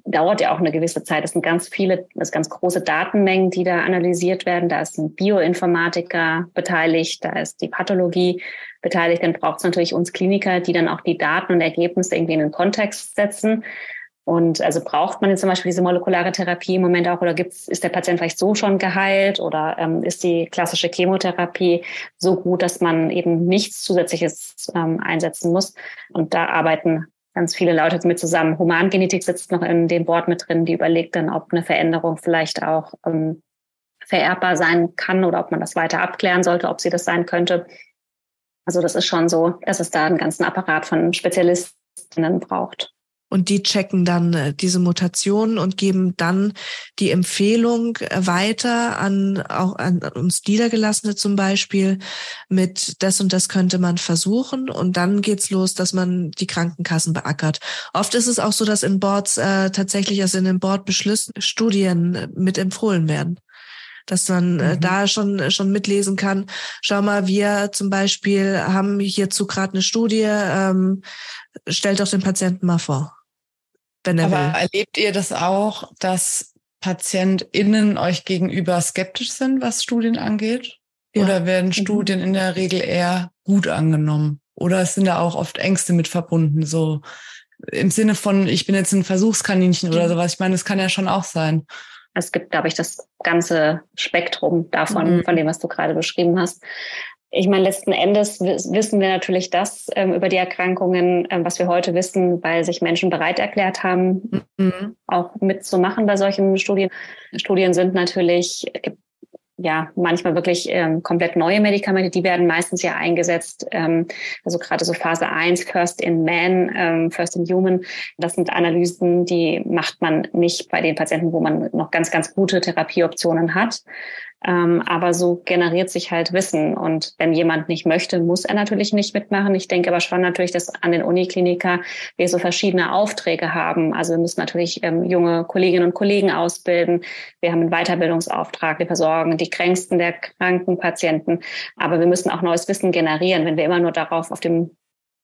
dauert ja auch eine gewisse Zeit. Es sind ganz viele, das ganz große Datenmengen, die da analysiert werden. Da ist ein Bioinformatiker beteiligt, da ist die Pathologie beteiligt. Dann braucht es natürlich uns Kliniker, die dann auch die Daten und Ergebnisse irgendwie in den Kontext setzen. Und also braucht man jetzt zum Beispiel diese molekulare Therapie im Moment auch oder gibt's, ist der Patient vielleicht so schon geheilt oder ähm, ist die klassische Chemotherapie so gut, dass man eben nichts Zusätzliches ähm, einsetzen muss? Und da arbeiten ganz viele Leute mit zusammen. Humangenetik sitzt noch in dem Board mit drin, die überlegt dann, ob eine Veränderung vielleicht auch ähm, vererbbar sein kann oder ob man das weiter abklären sollte, ob sie das sein könnte. Also das ist schon so, dass es da einen ganzen Apparat von Spezialistinnen braucht. Und die checken dann äh, diese Mutationen und geben dann die Empfehlung äh, weiter an auch an uns Niedergelassene zum Beispiel mit das und das könnte man versuchen. Und dann geht's los, dass man die Krankenkassen beackert. Oft ist es auch so, dass in Boards äh, tatsächlich, also in den Boardbeschlüssen Studien mit empfohlen werden dass man äh, mhm. da schon schon mitlesen kann. Schau mal, wir zum Beispiel haben hierzu gerade eine Studie. Ähm, stellt doch den Patienten mal vor wenn er Aber will. erlebt ihr das auch, dass PatientInnen euch gegenüber skeptisch sind, was Studien angeht? Ja. Oder werden mhm. Studien in der Regel eher gut angenommen? Oder sind da auch oft Ängste mit verbunden? So im Sinne von, ich bin jetzt ein Versuchskaninchen oder sowas. Ich meine, das kann ja schon auch sein. Es gibt, glaube ich, das ganze Spektrum davon, mhm. von dem, was du gerade beschrieben hast. Ich meine, letzten Endes wissen wir natürlich das ähm, über die Erkrankungen, ähm, was wir heute wissen, weil sich Menschen bereit erklärt haben, mhm. auch mitzumachen bei solchen Studien. Studien sind natürlich, ja, manchmal wirklich ähm, komplett neue Medikamente, die werden meistens ja eingesetzt. Ähm, also gerade so Phase 1, First in Man, ähm, First in Human, das sind Analysen, die macht man nicht bei den Patienten, wo man noch ganz, ganz gute Therapieoptionen hat. Ähm, aber so generiert sich halt Wissen. Und wenn jemand nicht möchte, muss er natürlich nicht mitmachen. Ich denke aber schon natürlich, dass an den Unikliniker wir so verschiedene Aufträge haben. Also wir müssen natürlich ähm, junge Kolleginnen und Kollegen ausbilden. Wir haben einen Weiterbildungsauftrag. Wir versorgen die Kränksten der kranken Patienten. Aber wir müssen auch neues Wissen generieren. Wenn wir immer nur darauf auf dem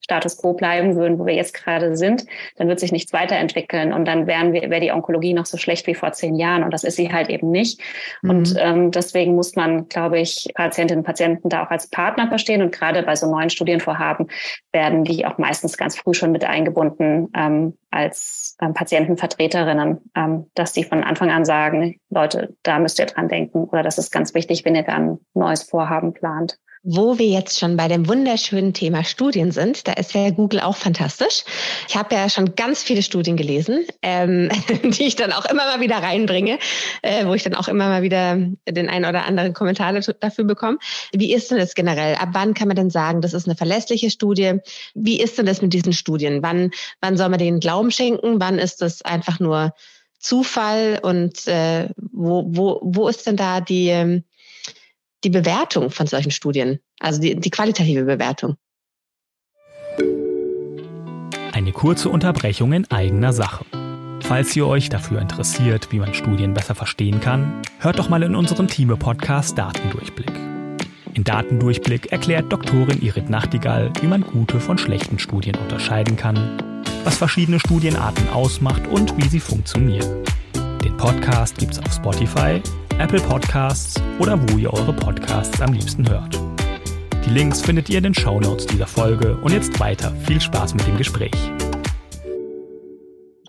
Status quo bleiben würden, wo wir jetzt gerade sind, dann wird sich nichts weiterentwickeln und dann wären wir, wäre die Onkologie noch so schlecht wie vor zehn Jahren und das ist sie halt eben nicht. Mhm. Und ähm, deswegen muss man, glaube ich, Patientinnen und Patienten da auch als Partner verstehen und gerade bei so neuen Studienvorhaben werden die auch meistens ganz früh schon mit eingebunden ähm, als ähm, Patientenvertreterinnen, ähm, dass die von Anfang an sagen, Leute, da müsst ihr dran denken oder das ist ganz wichtig, wenn ihr da ein neues Vorhaben plant. Wo wir jetzt schon bei dem wunderschönen Thema Studien sind, da ist ja Google auch fantastisch. Ich habe ja schon ganz viele Studien gelesen, ähm, [LAUGHS] die ich dann auch immer mal wieder reinbringe, äh, wo ich dann auch immer mal wieder den einen oder anderen Kommentar dafür bekomme. Wie ist denn das generell? Ab wann kann man denn sagen, das ist eine verlässliche Studie? Wie ist denn das mit diesen Studien? Wann, wann soll man denen Glauben schenken? Wann ist das einfach nur Zufall? Und äh, wo, wo, wo ist denn da die ähm, die Bewertung von solchen Studien, also die, die qualitative Bewertung. Eine kurze Unterbrechung in eigener Sache. Falls ihr euch dafür interessiert, wie man Studien besser verstehen kann, hört doch mal in unseren Thieme-Podcast Datendurchblick. In Datendurchblick erklärt Doktorin Irit Nachtigall, wie man gute von schlechten Studien unterscheiden kann, was verschiedene Studienarten ausmacht und wie sie funktionieren. Den Podcast gibt's auf Spotify, Apple Podcasts oder wo ihr eure Podcasts am liebsten hört. Die Links findet ihr in den Shownotes dieser Folge und jetzt weiter. Viel Spaß mit dem Gespräch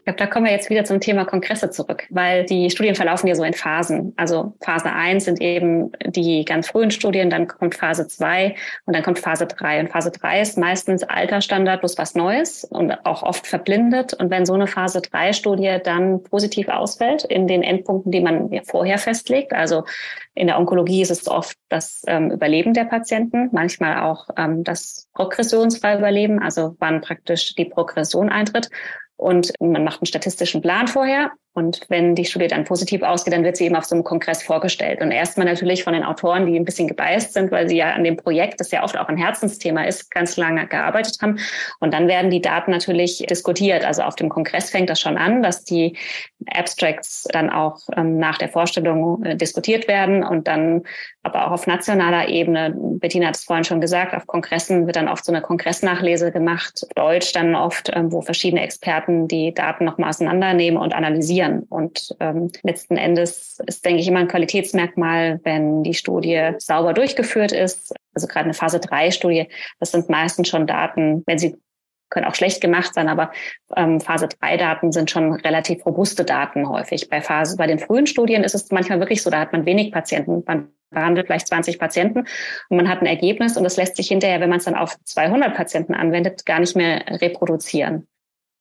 glaube, da kommen wir jetzt wieder zum Thema Kongresse zurück, weil die Studien verlaufen ja so in Phasen. Also Phase 1 sind eben die ganz frühen Studien, dann kommt Phase 2 und dann kommt Phase 3. Und Phase 3 ist meistens Altersstandard plus was Neues und auch oft verblindet. Und wenn so eine Phase 3 Studie dann positiv ausfällt in den Endpunkten, die man vorher festlegt, also in der Onkologie ist es oft das ähm, Überleben der Patienten, manchmal auch ähm, das progressionsfreie Überleben, also wann praktisch die Progression eintritt. Und man macht einen statistischen Plan vorher und wenn die Studie dann positiv ausgeht, dann wird sie eben auf so einem Kongress vorgestellt. Und erstmal natürlich von den Autoren, die ein bisschen gebiased sind, weil sie ja an dem Projekt, das ja oft auch ein Herzensthema ist, ganz lange gearbeitet haben. Und dann werden die Daten natürlich diskutiert. Also auf dem Kongress fängt das schon an, dass die Abstracts dann auch ähm, nach der Vorstellung äh, diskutiert werden und dann aber auch auf nationaler Ebene. Bettina hat es vorhin schon gesagt, auf Kongressen wird dann oft so eine Kongressnachlese gemacht, Deutsch dann oft, ähm, wo verschiedene Experten die Daten nochmal auseinandernehmen und analysieren kontrollieren. Und ähm, letzten Endes ist, denke ich, immer ein Qualitätsmerkmal, wenn die Studie sauber durchgeführt ist. Also gerade eine Phase 3 Studie, das sind meistens schon Daten, wenn sie können auch schlecht gemacht sein, aber ähm, Phase 3 Daten sind schon relativ robuste Daten häufig. Bei Phase, bei den frühen Studien ist es manchmal wirklich so, da hat man wenig Patienten. Man behandelt vielleicht 20 Patienten und man hat ein Ergebnis und das lässt sich hinterher, wenn man es dann auf 200 Patienten anwendet, gar nicht mehr reproduzieren.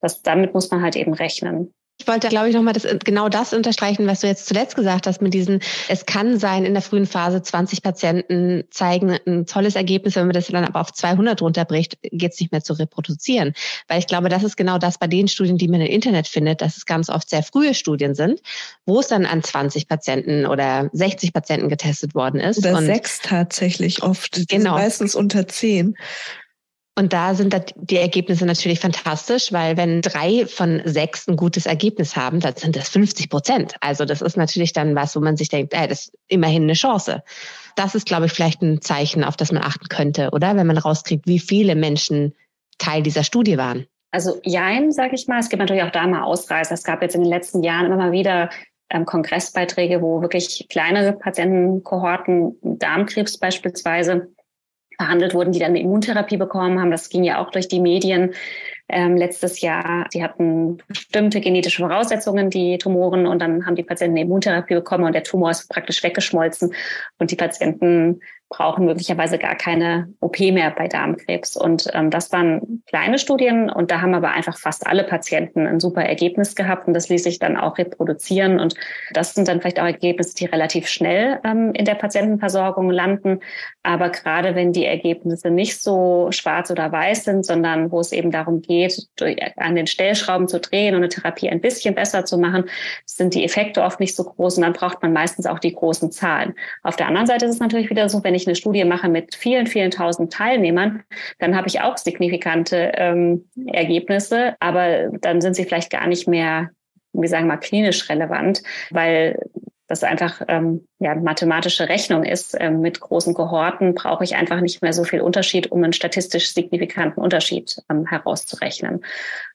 Das, damit muss man halt eben rechnen. Ich wollte, glaube ich, nochmal das, genau das unterstreichen, was du jetzt zuletzt gesagt hast mit diesen, es kann sein, in der frühen Phase 20 Patienten zeigen ein tolles Ergebnis, wenn man das dann aber auf 200 runterbricht, geht es nicht mehr zu reproduzieren. Weil ich glaube, das ist genau das bei den Studien, die man im Internet findet, dass es ganz oft sehr frühe Studien sind, wo es dann an 20 Patienten oder 60 Patienten getestet worden ist. Oder sechs tatsächlich oft. Genau. Meistens unter zehn. Und da sind die Ergebnisse natürlich fantastisch, weil wenn drei von sechs ein gutes Ergebnis haben, dann sind das 50 Prozent. Also das ist natürlich dann was, wo man sich denkt, ey, das ist immerhin eine Chance. Das ist, glaube ich, vielleicht ein Zeichen, auf das man achten könnte, oder? Wenn man rauskriegt, wie viele Menschen Teil dieser Studie waren. Also jein, sage ich mal. Es gibt natürlich auch da mal Ausreißer. Es gab jetzt in den letzten Jahren immer mal wieder ähm, Kongressbeiträge, wo wirklich kleinere Patientenkohorten, Darmkrebs beispielsweise, behandelt wurden, die dann eine Immuntherapie bekommen haben. Das ging ja auch durch die Medien ähm, letztes Jahr. Die hatten bestimmte genetische Voraussetzungen, die Tumoren, und dann haben die Patienten eine Immuntherapie bekommen und der Tumor ist praktisch weggeschmolzen und die Patienten brauchen möglicherweise gar keine OP mehr bei Darmkrebs. Und ähm, das waren kleine Studien und da haben aber einfach fast alle Patienten ein super Ergebnis gehabt und das ließ sich dann auch reproduzieren. Und das sind dann vielleicht auch Ergebnisse, die relativ schnell ähm, in der Patientenversorgung landen. Aber gerade wenn die Ergebnisse nicht so schwarz oder weiß sind, sondern wo es eben darum geht, an den Stellschrauben zu drehen und eine Therapie ein bisschen besser zu machen, sind die Effekte oft nicht so groß und dann braucht man meistens auch die großen Zahlen. Auf der anderen Seite ist es natürlich wieder so, wenn ich eine Studie mache mit vielen, vielen tausend Teilnehmern, dann habe ich auch signifikante ähm, Ergebnisse, aber dann sind sie vielleicht gar nicht mehr, wie sagen wir mal, klinisch relevant, weil das einfach ähm, ja mathematische Rechnung ist. Ähm, mit großen Kohorten brauche ich einfach nicht mehr so viel Unterschied, um einen statistisch signifikanten Unterschied ähm, herauszurechnen.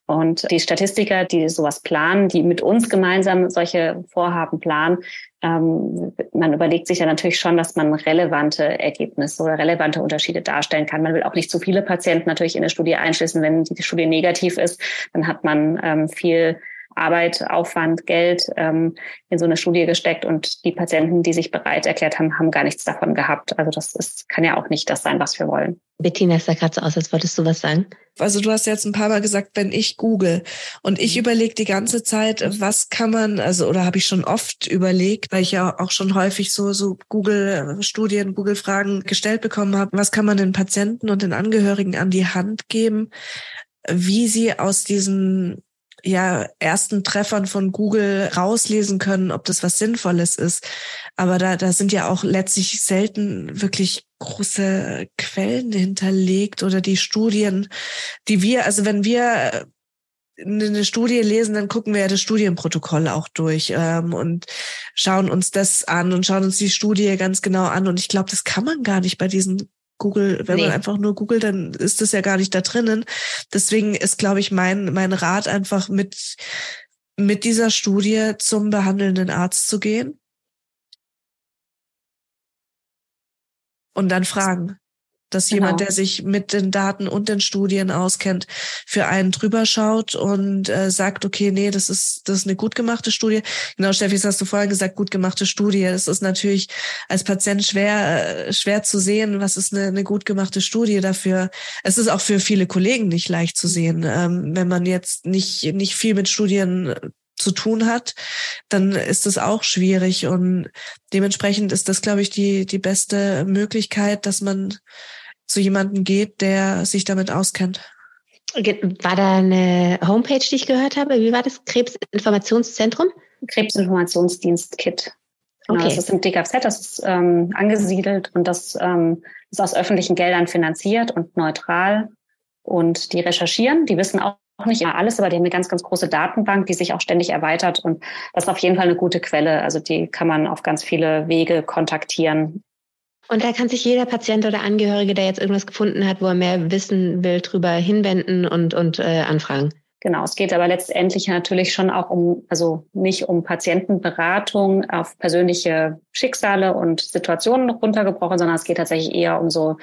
Und die Statistiker, die sowas planen, die mit uns gemeinsam solche Vorhaben planen, ähm, man überlegt sich ja natürlich schon, dass man relevante Ergebnisse oder relevante Unterschiede darstellen kann. Man will auch nicht zu viele Patienten natürlich in eine Studie einschließen. Wenn die Studie negativ ist, dann hat man ähm, viel Arbeit, Aufwand, Geld ähm, in so eine Studie gesteckt und die Patienten, die sich bereit erklärt haben, haben gar nichts davon gehabt. Also das ist, kann ja auch nicht das sein, was wir wollen. Bettina, es sah gerade so aus, als wolltest du was sagen. Also du hast jetzt ein paar Mal gesagt, wenn ich google und ich mhm. überlege die ganze Zeit, was kann man, also oder habe ich schon oft überlegt, weil ich ja auch schon häufig so so Google-Studien, Google-Fragen gestellt bekommen habe, was kann man den Patienten und den Angehörigen an die Hand geben, wie sie aus diesen ja ersten Treffern von Google rauslesen können, ob das was Sinnvolles ist. Aber da, da sind ja auch letztlich selten wirklich große Quellen hinterlegt oder die Studien, die wir, also wenn wir eine Studie lesen, dann gucken wir ja das Studienprotokoll auch durch ähm, und schauen uns das an und schauen uns die Studie ganz genau an. Und ich glaube, das kann man gar nicht bei diesen Google, wenn nee. man einfach nur googelt, dann ist das ja gar nicht da drinnen. Deswegen ist, glaube ich, mein, mein Rat einfach mit, mit dieser Studie zum behandelnden Arzt zu gehen. Und dann fragen dass genau. jemand, der sich mit den Daten und den Studien auskennt, für einen drüber schaut und äh, sagt, okay, nee, das ist das ist eine gut gemachte Studie. Genau, Steffi, das hast du vorhin gesagt, gut gemachte Studie. Es ist natürlich als Patient schwer äh, schwer zu sehen, was ist eine, eine gut gemachte Studie dafür. Es ist auch für viele Kollegen nicht leicht zu sehen, ähm, wenn man jetzt nicht nicht viel mit Studien zu tun hat, dann ist es auch schwierig und dementsprechend ist das, glaube ich, die die beste Möglichkeit, dass man zu jemandem geht, der sich damit auskennt. War da eine Homepage, die ich gehört habe? Wie war das? Krebsinformationszentrum? Krebsinformationsdienst KIT. Genau, okay. Das ist im DKZ, das ist ähm, angesiedelt und das ähm, ist aus öffentlichen Geldern finanziert und neutral. Und die recherchieren, die wissen auch nicht immer alles, aber die haben eine ganz, ganz große Datenbank, die sich auch ständig erweitert. Und das ist auf jeden Fall eine gute Quelle. Also die kann man auf ganz viele Wege kontaktieren. Und da kann sich jeder Patient oder Angehörige, der jetzt irgendwas gefunden hat, wo er mehr wissen will, drüber hinwenden und, und äh, anfragen. Genau, es geht aber letztendlich natürlich schon auch um, also nicht um Patientenberatung auf persönliche Schicksale und Situationen runtergebrochen, sondern es geht tatsächlich eher um so,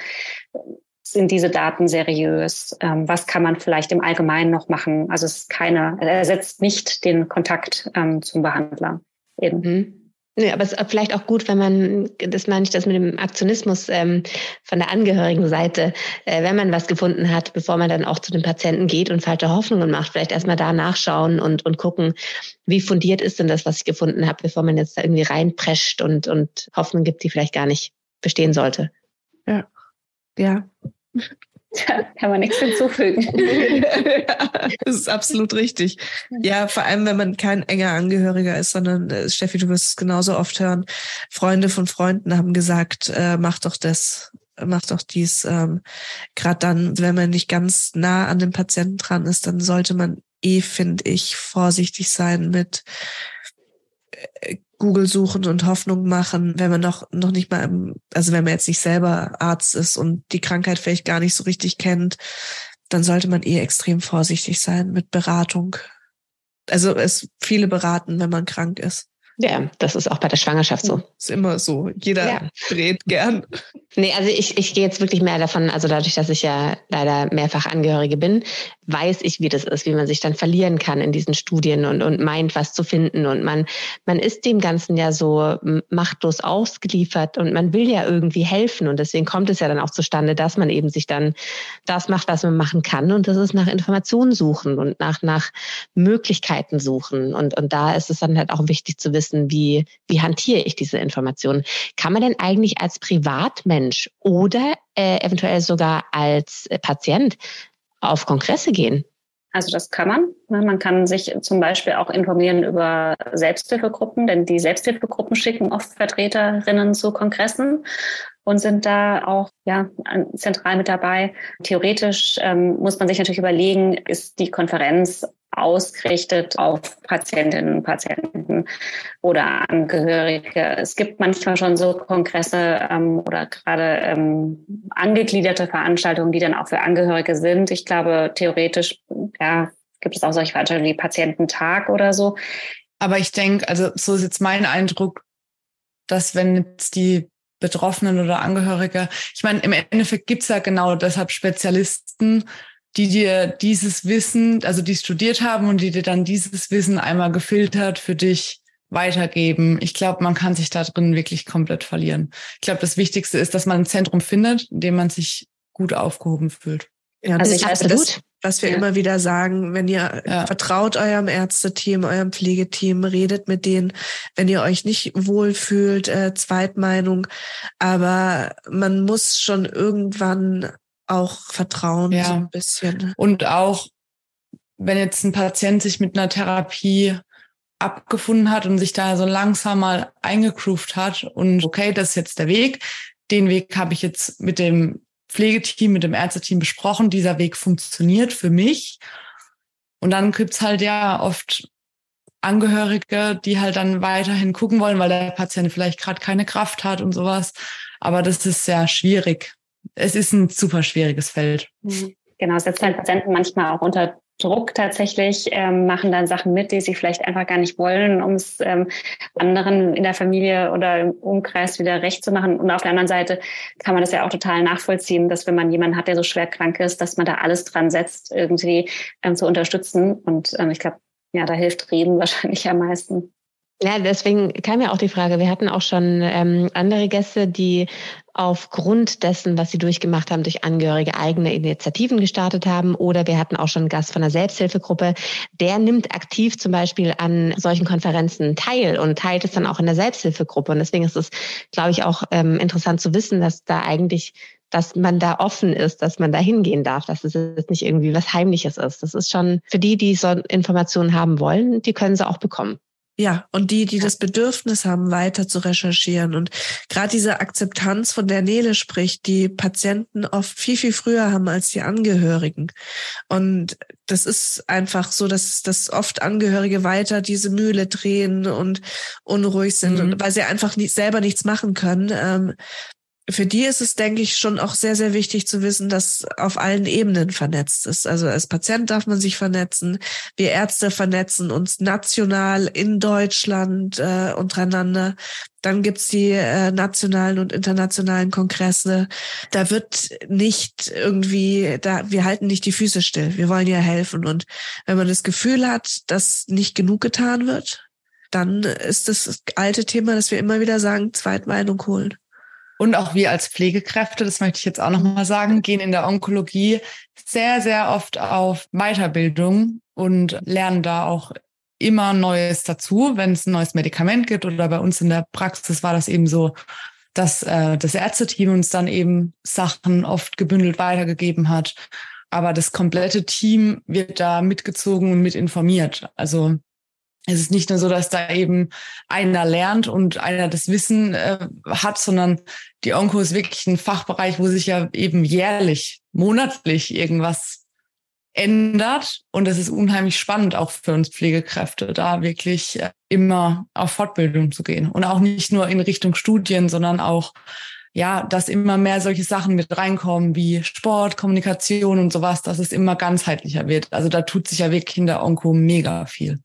sind diese Daten seriös? Ähm, was kann man vielleicht im Allgemeinen noch machen? Also es ist keine, er ersetzt nicht den Kontakt ähm, zum Behandler. Eben. Mhm. Nee, aber es ist vielleicht auch gut, wenn man, das meine ich das mit dem Aktionismus ähm, von der Angehörigen-Seite, äh, wenn man was gefunden hat, bevor man dann auch zu den Patienten geht und falsche Hoffnungen macht, vielleicht erstmal da nachschauen und, und gucken, wie fundiert ist denn das, was ich gefunden habe, bevor man jetzt da irgendwie reinprescht und, und Hoffnung gibt, die vielleicht gar nicht bestehen sollte. Ja. Ja. Da kann man nichts hinzufügen. [LAUGHS] das ist absolut richtig. Ja, vor allem, wenn man kein enger Angehöriger ist, sondern äh, Steffi, du wirst es genauso oft hören. Freunde von Freunden haben gesagt, äh, mach doch das, mach doch dies. Ähm, Gerade dann, wenn man nicht ganz nah an dem Patienten dran ist, dann sollte man eh, finde ich, vorsichtig sein mit äh, Google suchen und Hoffnung machen, wenn man noch, noch nicht mal, im, also wenn man jetzt nicht selber Arzt ist und die Krankheit vielleicht gar nicht so richtig kennt, dann sollte man eh extrem vorsichtig sein mit Beratung. Also es viele beraten, wenn man krank ist. Ja, das ist auch bei der Schwangerschaft so. Ist immer so. Jeder ja. dreht gern. Nee, also ich, ich gehe jetzt wirklich mehr davon, also dadurch, dass ich ja leider mehrfach Angehörige bin, weiß ich, wie das ist, wie man sich dann verlieren kann in diesen Studien und, und meint, was zu finden. Und man, man ist dem Ganzen ja so machtlos ausgeliefert und man will ja irgendwie helfen. Und deswegen kommt es ja dann auch zustande, dass man eben sich dann das macht, was man machen kann. Und das ist nach Informationen suchen und nach, nach Möglichkeiten suchen. Und, und da ist es dann halt auch wichtig zu wissen, wie, wie hantiere ich diese Informationen. Kann man denn eigentlich als Privatmensch oder äh, eventuell sogar als Patient auf Kongresse gehen? Also das kann man. Man kann sich zum Beispiel auch informieren über Selbsthilfegruppen, denn die Selbsthilfegruppen schicken oft Vertreterinnen zu Kongressen und sind da auch ja zentral mit dabei. Theoretisch ähm, muss man sich natürlich überlegen, ist die Konferenz ausgerichtet auf Patientinnen und Patienten oder Angehörige. Es gibt manchmal schon so Kongresse ähm, oder gerade ähm, angegliederte Veranstaltungen, die dann auch für Angehörige sind. Ich glaube, theoretisch ja, gibt es auch solche Veranstaltungen wie Patiententag oder so. Aber ich denke, also so ist jetzt mein Eindruck, dass wenn jetzt die Betroffenen oder Angehörige, ich meine, im Endeffekt gibt's ja genau deshalb Spezialisten, die dir dieses Wissen, also die studiert haben und die dir dann dieses Wissen einmal gefiltert für dich weitergeben. Ich glaube, man kann sich da drin wirklich komplett verlieren. Ich glaube, das Wichtigste ist, dass man ein Zentrum findet, in dem man sich gut aufgehoben fühlt. Ja, also ich weiß, das, was wir ja. immer wieder sagen, wenn ihr ja. vertraut eurem Ärzteteam, eurem Pflegeteam, redet mit denen, wenn ihr euch nicht wohlfühlt, äh, Zweitmeinung. Aber man muss schon irgendwann auch Vertrauen ja. so ein bisschen. Und auch, wenn jetzt ein Patient sich mit einer Therapie abgefunden hat und sich da so langsam mal eingegroovt hat und okay, das ist jetzt der Weg. Den Weg habe ich jetzt mit dem Pflegeteam, mit dem Ärzteteam besprochen. Dieser Weg funktioniert für mich. Und dann gibt's halt ja oft Angehörige, die halt dann weiterhin gucken wollen, weil der Patient vielleicht gerade keine Kraft hat und sowas. Aber das ist sehr schwierig es ist ein super schwieriges Feld. Mhm. Genau, es setzt halt Patienten manchmal auch unter Druck tatsächlich, ähm, machen dann Sachen mit, die sie vielleicht einfach gar nicht wollen, um es ähm, anderen in der Familie oder im Umkreis wieder recht zu machen. Und auf der anderen Seite kann man das ja auch total nachvollziehen, dass wenn man jemanden hat, der so schwer krank ist, dass man da alles dran setzt, irgendwie ähm, zu unterstützen. Und ähm, ich glaube, ja, da hilft Reden [LAUGHS] wahrscheinlich am meisten. Ja, deswegen kam ja auch die Frage, wir hatten auch schon ähm, andere Gäste, die aufgrund dessen, was sie durchgemacht haben, durch Angehörige eigene Initiativen gestartet haben. Oder wir hatten auch schon einen Gast von der Selbsthilfegruppe, der nimmt aktiv zum Beispiel an solchen Konferenzen teil und teilt es dann auch in der Selbsthilfegruppe. Und deswegen ist es, glaube ich, auch ähm, interessant zu wissen, dass da eigentlich dass man da offen ist, dass man da hingehen darf, dass es jetzt nicht irgendwie was Heimliches ist. Das ist schon für die, die so Informationen haben wollen, die können sie auch bekommen. Ja, und die, die das Bedürfnis haben, weiter zu recherchieren. Und gerade diese Akzeptanz, von der Nele spricht, die Patienten oft viel, viel früher haben als die Angehörigen. Und das ist einfach so, dass, dass oft Angehörige weiter diese Mühle drehen und unruhig sind, mhm. weil sie einfach nicht, selber nichts machen können. Ähm, für die ist es, denke ich, schon auch sehr, sehr wichtig zu wissen, dass auf allen Ebenen vernetzt ist. Also als Patient darf man sich vernetzen. Wir Ärzte vernetzen uns national in Deutschland äh, untereinander. Dann gibt's die äh, nationalen und internationalen Kongresse. Da wird nicht irgendwie, da wir halten nicht die Füße still. Wir wollen ja helfen. Und wenn man das Gefühl hat, dass nicht genug getan wird, dann ist das alte Thema, dass wir immer wieder sagen, Zweitmeinung holen. Und auch wir als Pflegekräfte, das möchte ich jetzt auch nochmal sagen, gehen in der Onkologie sehr, sehr oft auf Weiterbildung und lernen da auch immer Neues dazu, wenn es ein neues Medikament gibt. Oder bei uns in der Praxis war das eben so, dass äh, das Ärzteteam uns dann eben Sachen oft gebündelt weitergegeben hat. Aber das komplette Team wird da mitgezogen und mit informiert. Also es ist nicht nur so, dass da eben einer lernt und einer das Wissen äh, hat, sondern die Onko ist wirklich ein Fachbereich, wo sich ja eben jährlich, monatlich irgendwas ändert. Und es ist unheimlich spannend auch für uns Pflegekräfte, da wirklich äh, immer auf Fortbildung zu gehen. Und auch nicht nur in Richtung Studien, sondern auch, ja, dass immer mehr solche Sachen mit reinkommen wie Sport, Kommunikation und sowas, dass es immer ganzheitlicher wird. Also da tut sich ja wirklich in der Onko mega viel.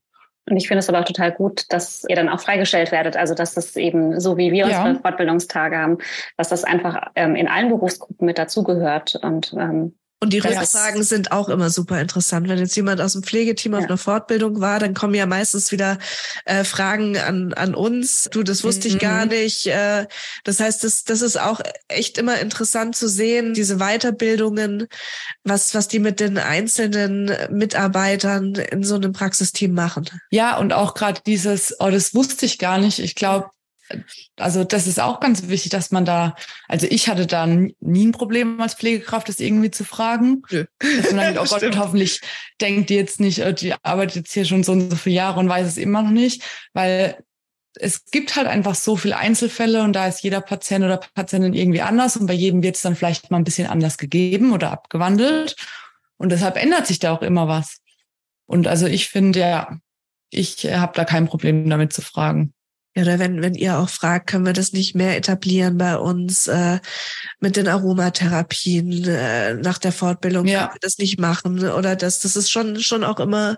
Und ich finde es aber auch total gut, dass ihr dann auch freigestellt werdet. Also dass das eben so wie wir unsere ja. Fortbildungstage haben, dass das einfach ähm, in allen Berufsgruppen mit dazugehört. Und ähm, und die Rückfragen sind auch immer super interessant. Wenn jetzt jemand aus dem Pflegeteam ja. auf einer Fortbildung war, dann kommen ja meistens wieder äh, Fragen an, an uns. Du, das wusste mhm. ich gar nicht. Äh, das heißt, das, das ist auch echt immer interessant zu sehen, diese Weiterbildungen, was, was die mit den einzelnen Mitarbeitern in so einem Praxisteam machen. Ja, und auch gerade dieses, oh, das wusste ich gar nicht. Ich glaube, also das ist auch ganz wichtig, dass man da, also ich hatte da nie ein Problem als Pflegekraft, das irgendwie zu fragen. Nö. Dass man dann, [LAUGHS] oh Gott, hoffentlich denkt die jetzt nicht, äh, die arbeitet jetzt hier schon so und so viele Jahre und weiß es immer noch nicht, weil es gibt halt einfach so viele Einzelfälle und da ist jeder Patient oder Patientin irgendwie anders und bei jedem wird es dann vielleicht mal ein bisschen anders gegeben oder abgewandelt und deshalb ändert sich da auch immer was. Und also ich finde ja, ich habe da kein Problem damit zu fragen. Ja, oder wenn, wenn ihr auch fragt, können wir das nicht mehr etablieren bei uns äh, mit den Aromatherapien äh, nach der Fortbildung, ja. können wir das nicht machen. Oder das, das ist schon, schon auch immer,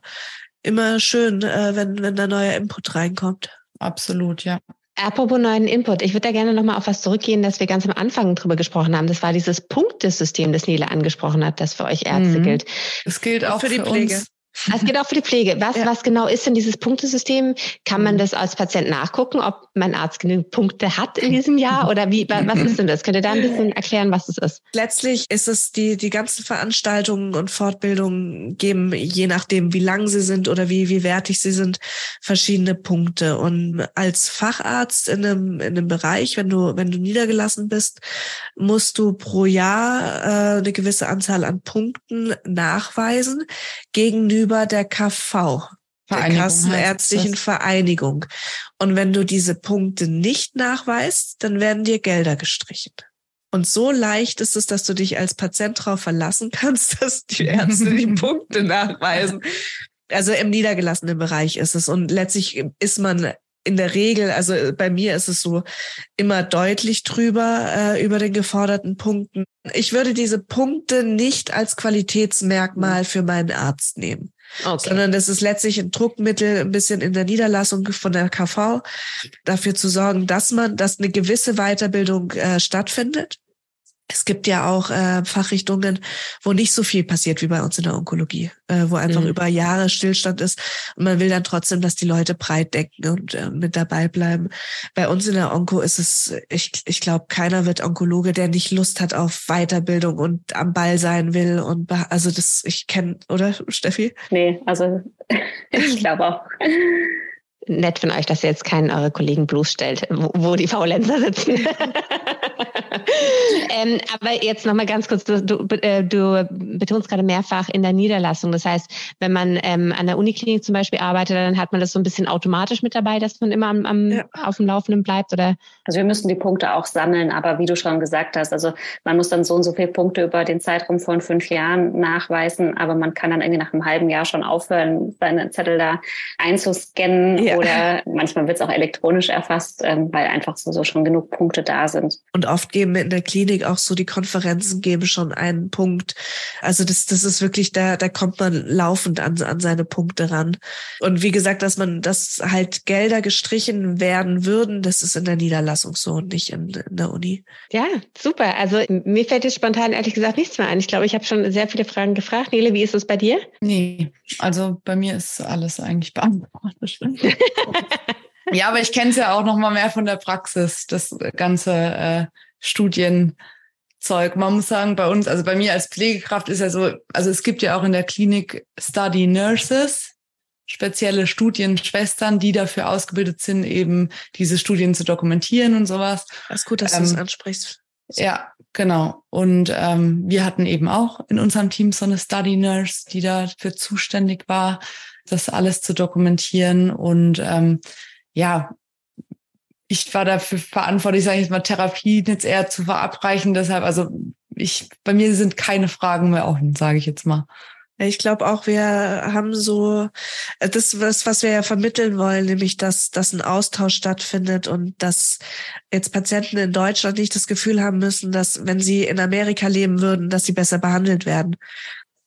immer schön, äh, wenn, wenn da neuer Input reinkommt. Absolut, ja. Apropos neuen Input, ich würde da gerne nochmal auf was zurückgehen, das wir ganz am Anfang drüber gesprochen haben. Das war dieses Punktesystem, das Nele angesprochen hat, das für euch Ärzte mhm. gilt. Es gilt auch für die Pflege. Uns. Es geht auch für die Pflege. Was, ja. was genau ist denn dieses Punktesystem? Kann man mhm. das als Patient nachgucken, ob mein Arzt genügend Punkte hat in diesem Jahr [LAUGHS] oder wie, was ist denn das? Könnt ihr da ein bisschen erklären, was es ist? Letztlich ist es die, die ganzen Veranstaltungen und Fortbildungen geben, je nachdem, wie lang sie sind oder wie, wie wertig sie sind, verschiedene Punkte. Und als Facharzt in einem, in einem Bereich, wenn du, wenn du niedergelassen bist, musst du pro Jahr äh, eine gewisse Anzahl an Punkten nachweisen gegenüber gegenüber der KV, der Kassenärztlichen Vereinigung. Und wenn du diese Punkte nicht nachweist, dann werden dir Gelder gestrichen. Und so leicht ist es, dass du dich als Patient darauf verlassen kannst, [LAUGHS] dass die Ärzte die [LAUGHS] Punkte nachweisen. Also im niedergelassenen Bereich ist es. Und letztlich ist man in der Regel, also bei mir ist es so immer deutlich drüber äh, über den geforderten Punkten. Ich würde diese Punkte nicht als Qualitätsmerkmal für meinen Arzt nehmen. Okay. Sondern das ist letztlich ein Druckmittel, ein bisschen in der Niederlassung von der KV, dafür zu sorgen, dass man, dass eine gewisse Weiterbildung äh, stattfindet es gibt ja auch äh, Fachrichtungen, wo nicht so viel passiert wie bei uns in der Onkologie, äh, wo einfach mhm. über Jahre Stillstand ist und man will dann trotzdem, dass die Leute breit denken und äh, mit dabei bleiben. Bei uns in der Onko ist es, ich, ich glaube, keiner wird Onkologe, der nicht Lust hat auf Weiterbildung und am Ball sein will und also das, ich kenne, oder Steffi? Nee, also [LAUGHS] ich glaube auch nett von euch, dass ihr jetzt keinen eure Kollegen bloßstellt, wo, wo die Faulenzer sitzen. [LAUGHS] [LAUGHS] ähm, aber jetzt nochmal ganz kurz, du, du, äh, du, betonst gerade mehrfach in der Niederlassung. Das heißt, wenn man ähm, an der Uniklinik zum Beispiel arbeitet, dann hat man das so ein bisschen automatisch mit dabei, dass man immer am, am ja. auf dem Laufenden bleibt, oder? Also wir müssen die Punkte auch sammeln, aber wie du schon gesagt hast, also man muss dann so und so viele Punkte über den Zeitraum von fünf Jahren nachweisen, aber man kann dann irgendwie nach einem halben Jahr schon aufhören, seine Zettel da einzuscannen ja oder manchmal wird es auch elektronisch erfasst, ähm, weil einfach so, so schon genug Punkte da sind. Und oft geben in der Klinik auch so die Konferenzen geben schon einen Punkt. Also das, das ist wirklich, da, da kommt man laufend an, an seine Punkte ran. Und wie gesagt, dass man, dass halt Gelder gestrichen werden würden, das ist in der Niederlassung so und nicht in, in der Uni. Ja, super. Also mir fällt jetzt spontan ehrlich gesagt nichts mehr ein. Ich glaube, ich habe schon sehr viele Fragen gefragt. Nele, wie ist es bei dir? Nee, also bei mir ist alles eigentlich beantwortet. [LAUGHS] ja, aber ich kenne es ja auch noch mal mehr von der Praxis, das ganze äh, Studienzeug. Man muss sagen, bei uns, also bei mir als Pflegekraft ist ja so, also es gibt ja auch in der Klinik Study Nurses, spezielle Studienschwestern, die dafür ausgebildet sind, eben diese Studien zu dokumentieren und sowas. Das ist gut, dass ähm, du das ansprichst. Ja, genau. Und ähm, wir hatten eben auch in unserem Team so eine Study Nurse, die dafür zuständig war, das alles zu dokumentieren. Und ähm, ja, ich war dafür verantwortlich, sage ich jetzt mal, Therapien jetzt eher zu verabreichen. Deshalb, also ich, bei mir sind keine Fragen mehr offen, sage ich jetzt mal. Ich glaube auch, wir haben so äh, das, was, was wir ja vermitteln wollen, nämlich dass, dass ein Austausch stattfindet und dass jetzt Patienten in Deutschland nicht das Gefühl haben müssen, dass wenn sie in Amerika leben würden, dass sie besser behandelt werden.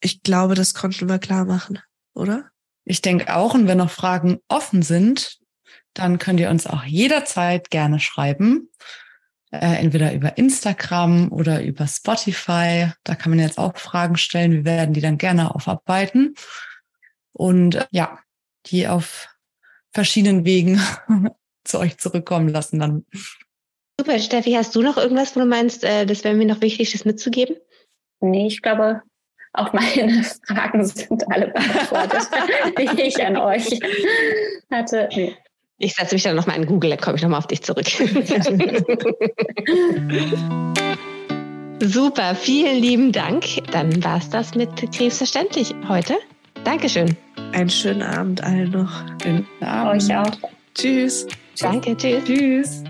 Ich glaube, das konnten wir klar machen, oder? Ich denke auch, und wenn noch Fragen offen sind, dann könnt ihr uns auch jederzeit gerne schreiben. Äh, entweder über Instagram oder über Spotify. Da kann man jetzt auch Fragen stellen. Wir werden die dann gerne aufarbeiten. Und äh, ja, die auf verschiedenen Wegen [LAUGHS] zu euch zurückkommen lassen dann. Super, Steffi, hast du noch irgendwas, wo du meinst, äh, das wäre mir noch wichtig, das mitzugeben? Nee, ich glaube, auch meine [LAUGHS] Fragen sind alle beantwortet, die ich an euch hatte. Ich setze mich dann nochmal in Google, dann komme ich nochmal auf dich zurück. [LAUGHS] Super, vielen lieben Dank. Dann war es das mit Krebs verständlich heute. Dankeschön. Einen schönen Abend allen noch. Schönen Abend. Euch auch. Tschüss. Danke, tschüss. Tschüss.